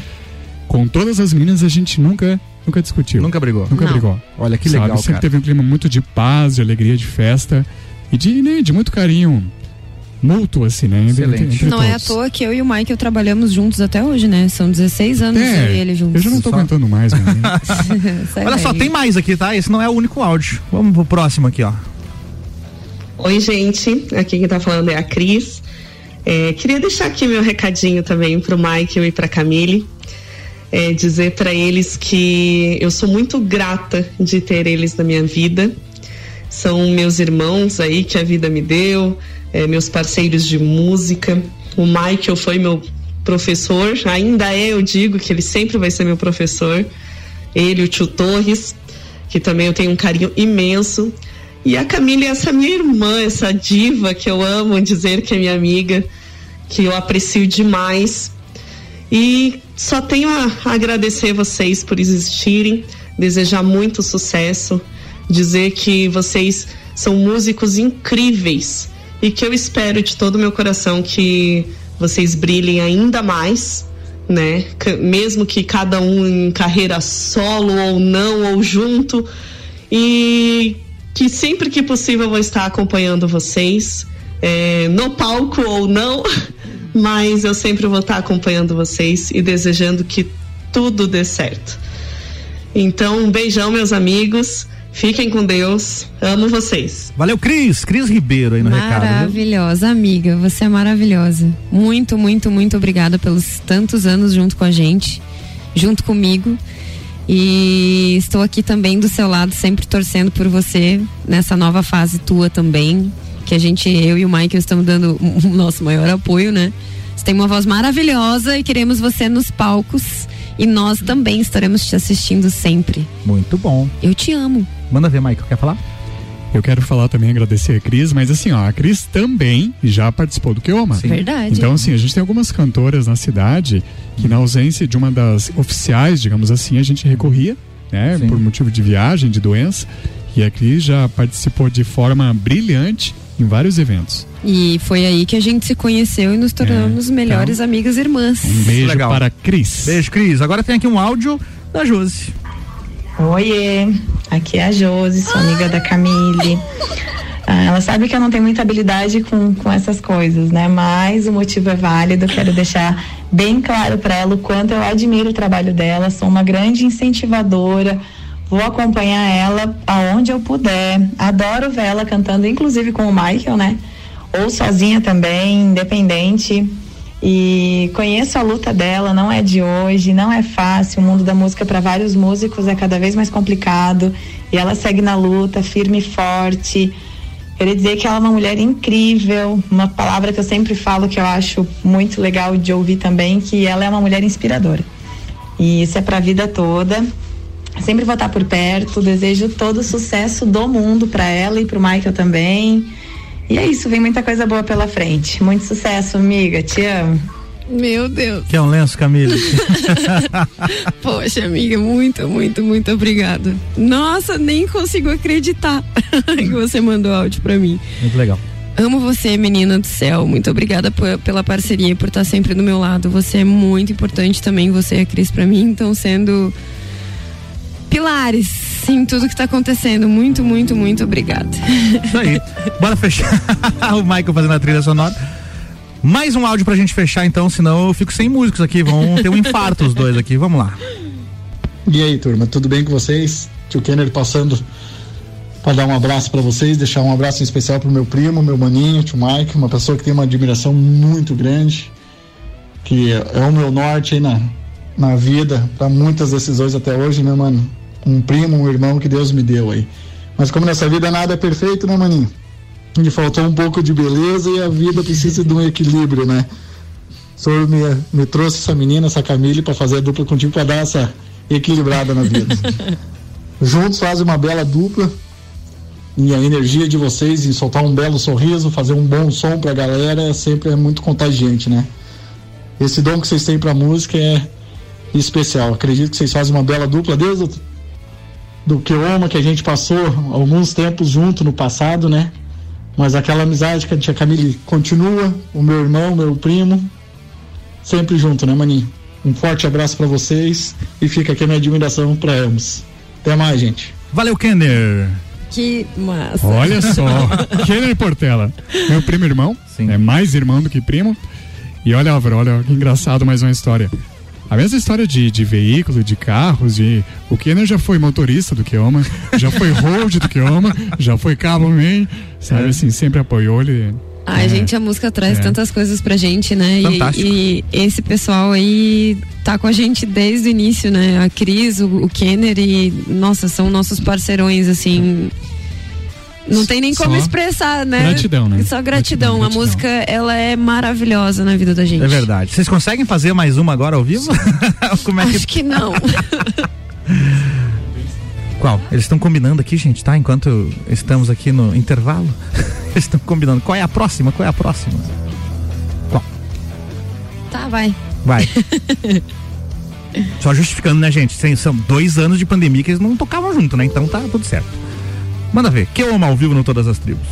Com todas as meninas a gente nunca nunca discutiu. Nunca brigou. Nunca Não. brigou. Olha que Sabe? legal, Sempre cara. teve um clima muito de paz, de alegria, de festa e de, né, de muito carinho mútuo, assim, né? entre- Excelente. entre Não é à todos. toa que eu e o Michael trabalhamos juntos até hoje, né? São 16 anos É, eu e ele juntos. Eu já não tô aguentando mais. Sai Olha só, tem mais aqui, tá? Esse não é o único áudio. Vamos pro próximo aqui, ó. Oi, gente. Aqui quem tá falando é a Cris. É, queria deixar aqui meu recadinho também pro Michael e pra Camille. É, dizer para eles que eu sou muito grata de ter eles na minha vida. São meus irmãos aí que a vida me deu, é, meus parceiros de música. O Michael foi meu professor, ainda é, eu digo que ele sempre vai ser meu professor. Ele, o tio Torres, que também eu tenho um carinho imenso. E a Camila é essa minha irmã, essa diva que eu amo dizer que é minha amiga, que eu aprecio demais. E só tenho a agradecer vocês por existirem, desejar muito sucesso, dizer que vocês são músicos incríveis e que eu espero de todo o meu coração que vocês brilhem ainda mais, né? Mesmo que cada um em carreira solo ou não ou junto e que sempre que possível eu vou estar acompanhando vocês é, no palco ou não, mas eu sempre vou estar acompanhando vocês e desejando que tudo dê certo. Então, um beijão, meus amigos. Fiquem com Deus. Amo vocês. Valeu, Cris. Cris Ribeiro aí no recado. viu? Maravilhosa, amiga. Você é maravilhosa. Muito, muito, muito obrigada pelos tantos anos junto com a gente, junto comigo. E estou aqui também do seu lado, sempre torcendo por você nessa nova fase tua também. Que a gente, eu e o Michael, estamos dando o nosso maior apoio, né? Você tem uma voz maravilhosa e queremos você nos palcos. E nós também estaremos te assistindo sempre. Muito bom. Eu te amo. Manda ver, Michael. Quer falar? Eu quero falar também, agradecer a Cris, mas assim, ó, a Cris também já participou do Keoma. Sim. Verdade. Então, assim, a gente tem algumas cantoras na cidade que, na ausência de uma das oficiais, digamos assim, a gente recorria, né, por motivo de viagem, de doença. E a Cris já participou de forma brilhante em vários eventos. E foi aí que a gente se conheceu e nos tornamos melhores amigas e irmãs. Um beijo Legal. para a Cris. Beijo, Cris. Agora tem aqui um áudio da Josi. Oiê, aqui é a Josi, sou amiga da Camille. Ah, ela sabe que eu não tenho muita habilidade com, com essas coisas, né? Mas o motivo é válido, quero deixar bem claro para ela o quanto eu admiro o trabalho dela, sou uma grande incentivadora, vou acompanhar ela aonde eu puder. Adoro ver ela cantando, inclusive com o Michael, né? Ou sozinha também, independente. E conheço a luta dela, não é de hoje, não é fácil. O mundo da música para vários músicos é cada vez mais complicado. E ela segue na luta, firme e forte. Queria dizer que ela é uma mulher incrível, uma palavra que eu sempre falo que eu acho muito legal de ouvir também, que ela é uma mulher inspiradora. E isso é para a vida toda. Sempre vou estar por perto, desejo todo o sucesso do mundo para ela e para o Michael também. E é isso, vem muita coisa boa pela frente. Muito sucesso, amiga. Te amo. Meu Deus. Quer um lenço, Camila? Poxa, amiga, muito, muito, muito obrigada. Nossa, nem consigo acreditar que você mandou áudio pra mim. Muito legal. Amo você, menina do céu. Muito obrigada pela parceria e por estar sempre do meu lado. Você é muito importante também, você e a Cris, pra mim. Estão sendo pilares em tudo que tá acontecendo. Muito, muito, muito obrigada. Isso aí. Bora fechar. o Michael fazendo a trilha sonora. Mais um áudio pra gente fechar, então, senão eu fico sem músicos aqui. Vão ter um infarto os dois aqui. Vamos lá. E aí, turma, tudo bem com vocês? Tio Kenner passando para dar um abraço para vocês, deixar um abraço em especial pro meu primo, meu maninho, tio Mike, uma pessoa que tem uma admiração muito grande, que é o meu norte aí na, na vida, para muitas decisões até hoje, né, mano? Um primo, um irmão que Deus me deu aí. Mas como nessa vida nada é perfeito, né, maninho? Me faltou um pouco de beleza e a vida precisa de um equilíbrio, né? O senhor me, me trouxe essa menina, essa Camille, para fazer a dupla contigo, para dar essa equilibrada na vida. Juntos fazem uma bela dupla. E a energia de vocês em soltar um belo sorriso, fazer um bom som pra galera, sempre é muito contagiante, né? Esse dom que vocês têm pra música é especial. Acredito que vocês fazem uma bela dupla desde do que uma que a gente passou alguns tempos junto no passado, né? Mas aquela amizade que a tia Camille continua, o meu irmão, meu primo, sempre junto, né, maninho? Um forte abraço pra vocês e fica aqui a minha admiração pra ambos. Até mais, gente. Valeu, Kenner. Que massa. Olha só, Kenner Portela, meu primo irmão, é mais irmão do que primo. E olha, Álvaro, olha que engraçado mais uma história. A mesma história de, de veículo, de carros, de. O Kenner já foi motorista do Keoma, já foi hold do Keoma, já foi cabo man, sabe assim, sempre apoiou ele. Ai, É. gente, a música traz É. tantas coisas pra gente, né? E- Fantástico. E, esse pessoal aí tá com a gente desde o início, né? A Cris, o, o Kenner e, nossa, são nossos parceirões, assim. Não tem nem como Só expressar, né? gratidão, né? Só gratidão. A música, ela é maravilhosa na vida da gente. É verdade. Vocês conseguem fazer mais uma agora ao vivo? Como é que... Acho que não. Qual? Eles estão combinando aqui, gente, tá? Enquanto estamos aqui no intervalo. Eles estão combinando. Qual é a próxima? Qual é a próxima? Qual? tá, vai. Vai. Só justificando, né, gente? São dois anos de pandemia que eles não tocavam junto, né? Então tá tudo certo. Manda ver. Que eu amo ao vivo no Todas as Tribos.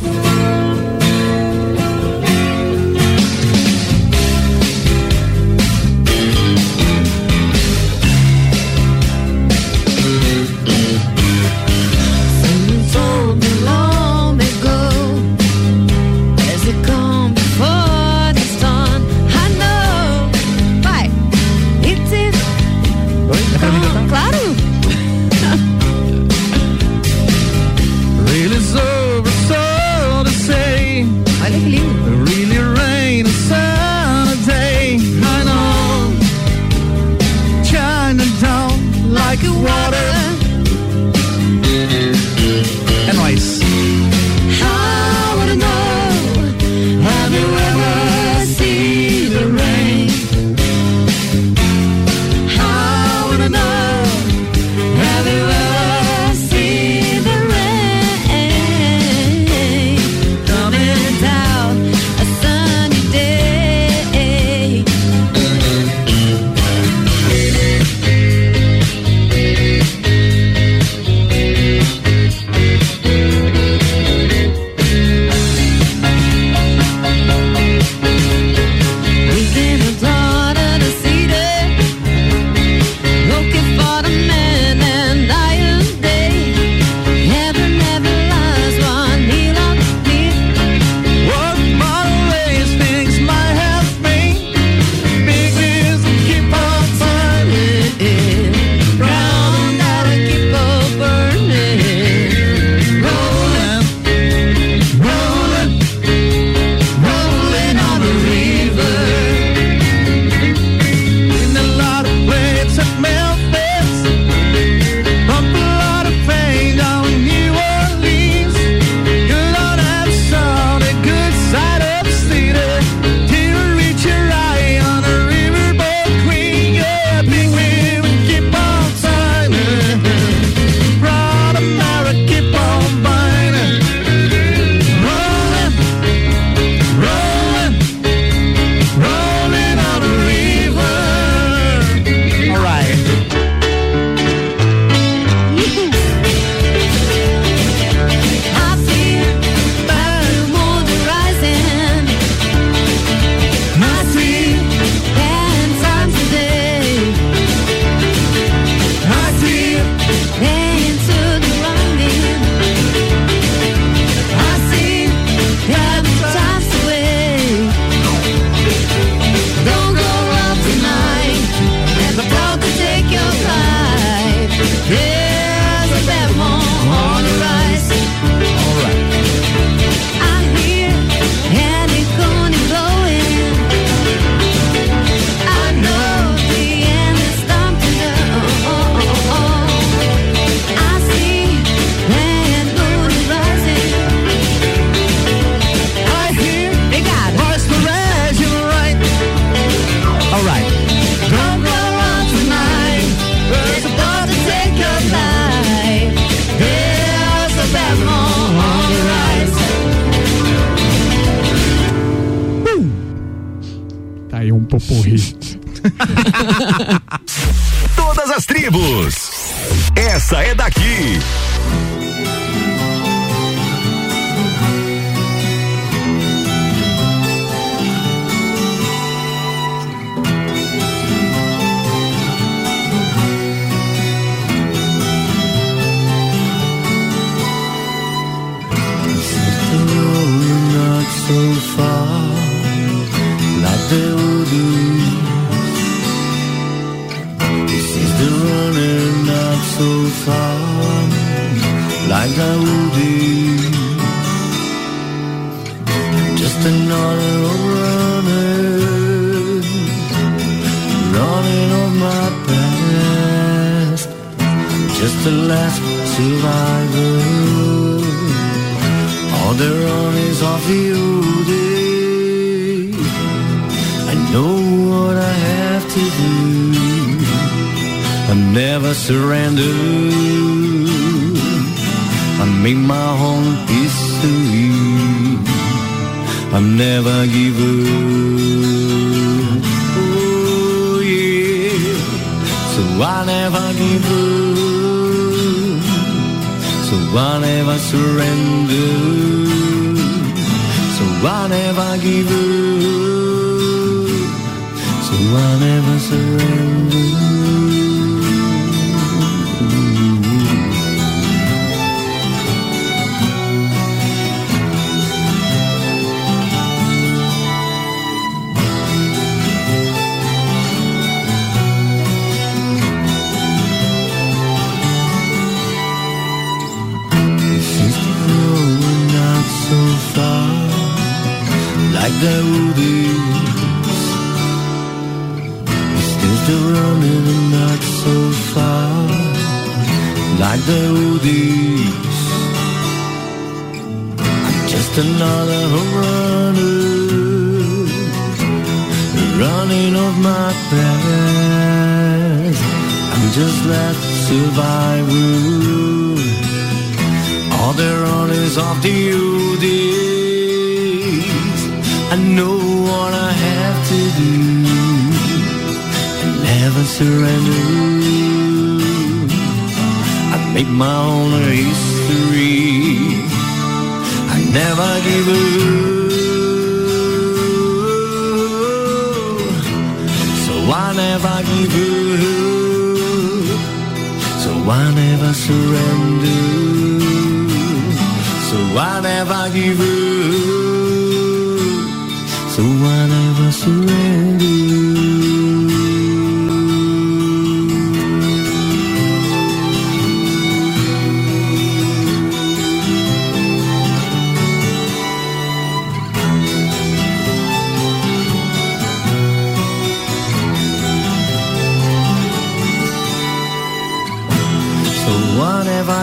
Of my past. I'm just that survivor. All the runners of the old. I know what I have to do. I never surrender. I make my own history. I never give up. I never give up. So I never surrender. So I never give up. So I never surrender.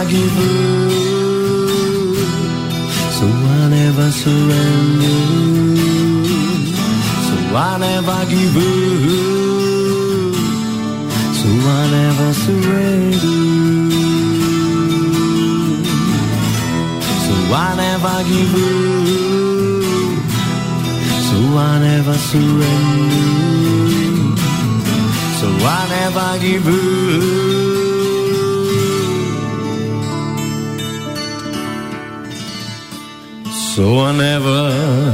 Give up. So I never surrender. So I never give up. So I never surrender. So I never give up. So I never surrender. So I never give up. So I never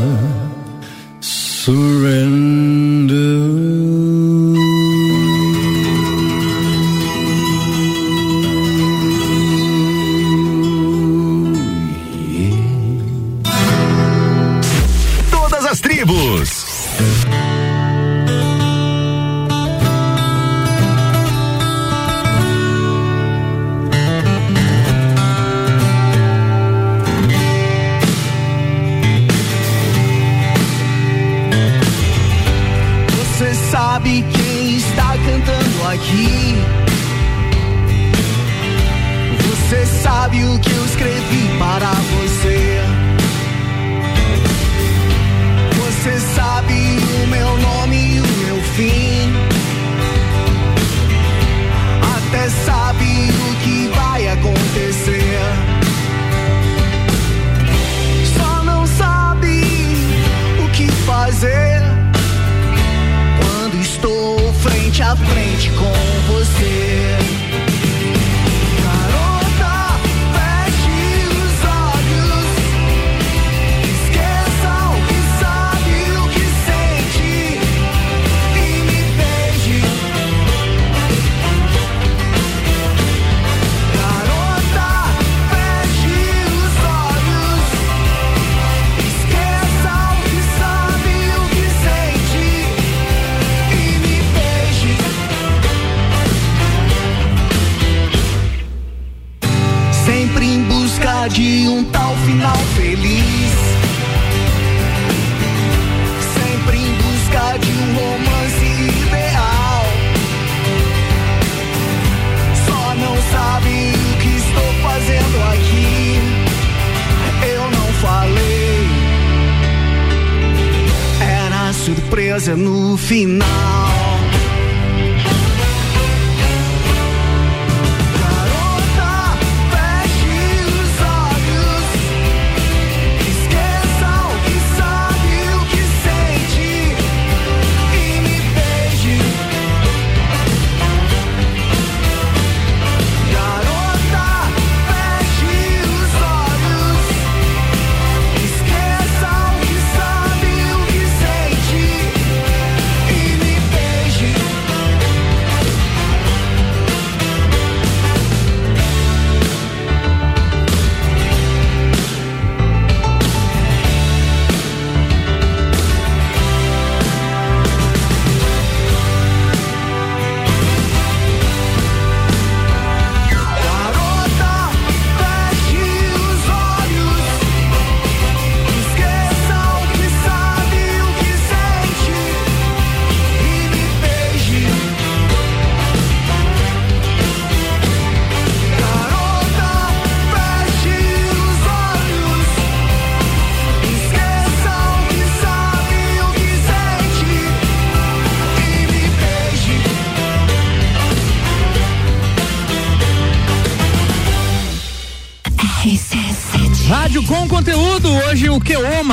final.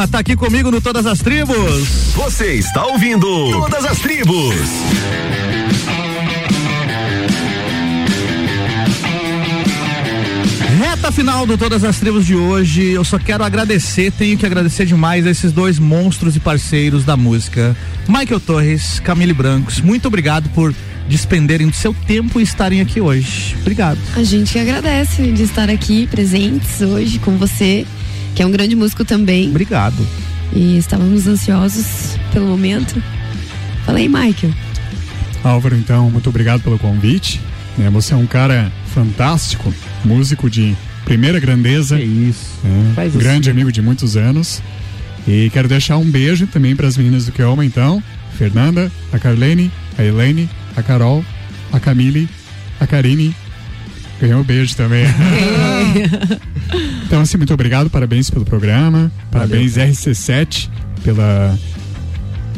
Keoma tá aqui comigo no Todas as Tribos. Você está ouvindo Todas as Tribos. Reta final do Todas as Tribos de hoje. Eu só quero agradecer, tenho que agradecer demais a esses dois monstros e parceiros da música. Michael Torres, Camille Brancos, muito obrigado por despenderem do seu tempo e estarem aqui hoje. Obrigado. A gente que agradece de estar aqui presentes hoje com você, que é um grande músico também. Obrigado. E estávamos ansiosos pelo momento. Fala aí, Michael. Álvaro, então, muito obrigado pelo convite. É, você é um cara fantástico, músico de primeira grandeza. Que isso. É, Faz grande assim. amigo de muitos anos. E quero deixar um beijo também para as meninas do Keoma, então. Fernanda, a Carlene, a Elaine, a Carol, a Camille, a Karine. Ganhou um beijo também. então, assim, muito obrigado, parabéns pelo programa, parabéns RC7 pela,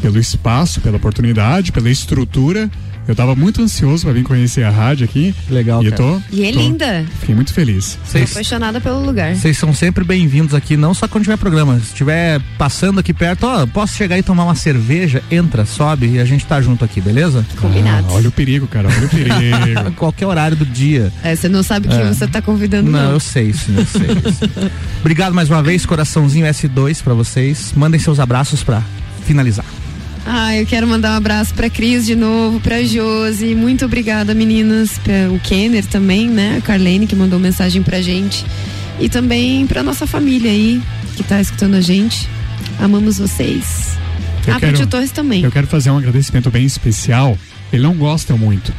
pelo espaço, pela oportunidade, pela estrutura. Eu tava muito ansioso para vir conhecer a rádio aqui. Legal, E eu cara. tô. E é tô- linda. Fiquei muito feliz. Tô apaixonada pelo lugar. Vocês são sempre bem-vindos aqui, não só quando tiver programa. Se estiver passando aqui perto, ó, posso chegar e tomar uma cerveja? Entra, sobe e a gente tá junto aqui, beleza? Combinado. Ah, olha o perigo, cara, olha o perigo. Qualquer horário do dia. É, você não sabe quem É. você tá convidando, Não, não. eu sei, sim, eu sei. eu sei. Obrigado mais uma vez, coraçãozinho S2 pra vocês. Mandem seus abraços pra finalizar. Ah, eu quero mandar um abraço pra Cris de novo, pra Josi. Muito obrigada, meninas. Pra o Kenner também, né? A Carlene que mandou mensagem pra gente. E também pra nossa família aí, que tá escutando a gente. Amamos vocês. Eu ah, quero- pro tio Torres também. Eu quero fazer um agradecimento bem especial. Ele não gosta muito,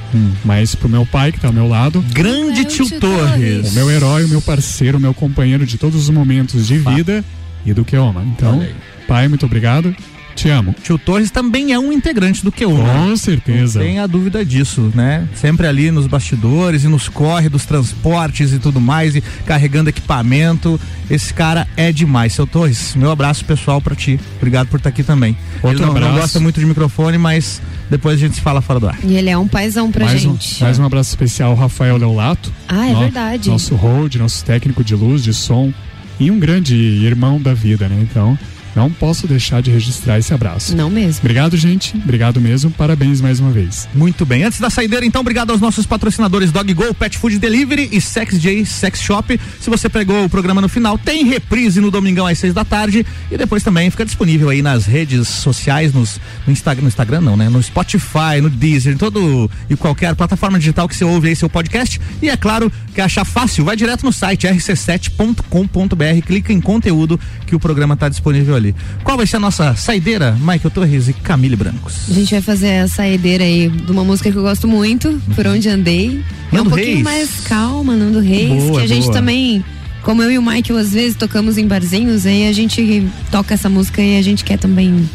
mas pro meu pai que tá ao meu lado. Grande É, o tio tio Torres. O meu herói, o meu parceiro, o meu companheiro de todos os momentos de vida e do Keoma. Então, pai, muito obrigado. Te amo. Tio Torres também é um integrante do Q1. né? Com certeza. Não tem a dúvida disso, né? Sempre ali nos bastidores e nos corre dos transportes e tudo mais, e carregando equipamento. Esse cara é demais. Seu Torres, meu abraço pessoal pra ti. Obrigado por estar aqui também. Outro Ele não, não abraço. gosta muito de microfone, mas depois a gente se fala fora do ar. E ele é um paizão pra mais, um, gente. mais um abraço especial ao Rafael Leolato. Ah, é no- verdade. Nosso hold, nosso técnico de luz, de som e um grande irmão da vida, né? Então, Não posso deixar de registrar esse abraço. Não mesmo. Obrigado, gente. Obrigado mesmo. Parabéns mais uma vez. Muito bem. Antes da saideira, então, obrigado aos nossos patrocinadores Dog Go, Pet Food Delivery e Sex J Sex Shop. Se você pegou o programa no final, tem reprise no domingão às seis da tarde e depois também fica disponível aí nas redes sociais, nos, no Instagram, no Instagram não, né? No Spotify, no Deezer, em todo e qualquer plataforma digital que você ouve aí seu podcast. E é claro, que achar fácil, vai direto no site rc7.com.br, clica em conteúdo que o programa está disponível ali. Qual vai ser a nossa saideira, Michael Torres e Camille Brancos? A gente vai fazer a saideira aí de uma música que eu gosto muito, Por Onde Andei. é um Nando pouquinho Reis. mais calma, Nando Reis, Boa, que a gente boa. também, como eu e o Michael às vezes tocamos em barzinhos, aí a gente toca essa música e a gente quer também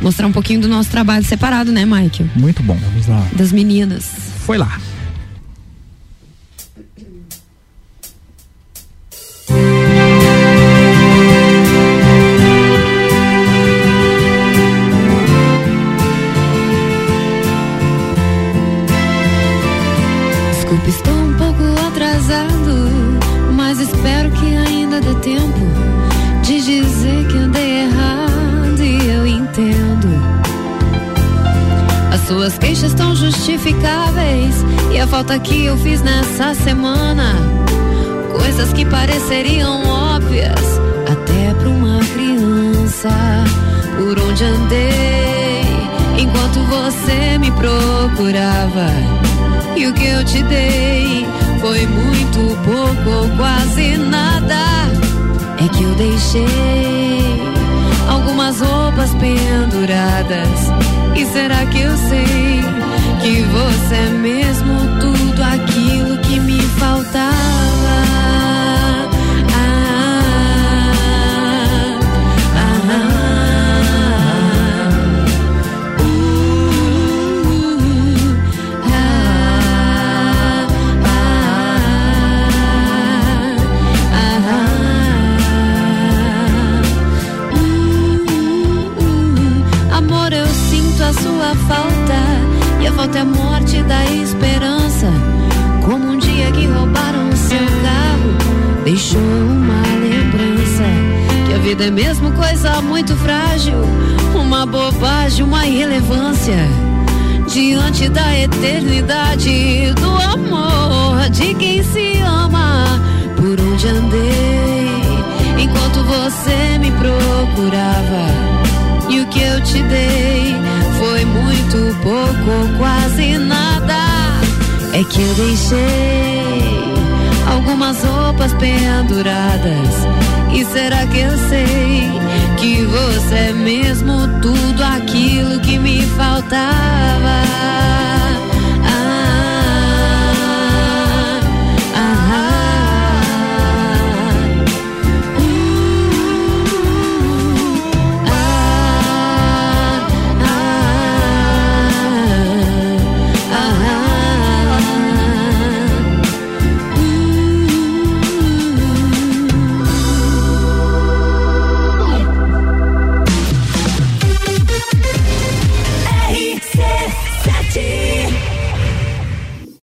mostrar um pouquinho do nosso trabalho separado, né, Michael? Muito bom. Vamos lá. Das meninas. Foi lá. Desculpe, estou um pouco atrasado, mas espero que ainda dê tempo de dizer que andei errado e eu entendo. As suas queixas estão justificáveis e a falta que eu fiz nessa semana, coisas que pareceriam óbvias até para uma criança. Por onde andei enquanto você me procurava. E o que eu te dei foi muito pouco ou quase nada. É que eu deixei algumas roupas penduradas. E será que eu sei que você é mesmo tudo aquilo que me faltava? A morte da esperança. Como um dia que roubaram o seu carro, deixou uma lembrança. Que a vida é mesmo coisa muito frágil. Uma bobagem, uma irrelevância. Diante da eternidade do amor de quem se ama. Por onde andei enquanto você me procurava. E o que eu te dei muito pouco ou quase nada. É que eu deixei algumas roupas penduradas. E será que eu sei que você é mesmo tudo aquilo que me faltava?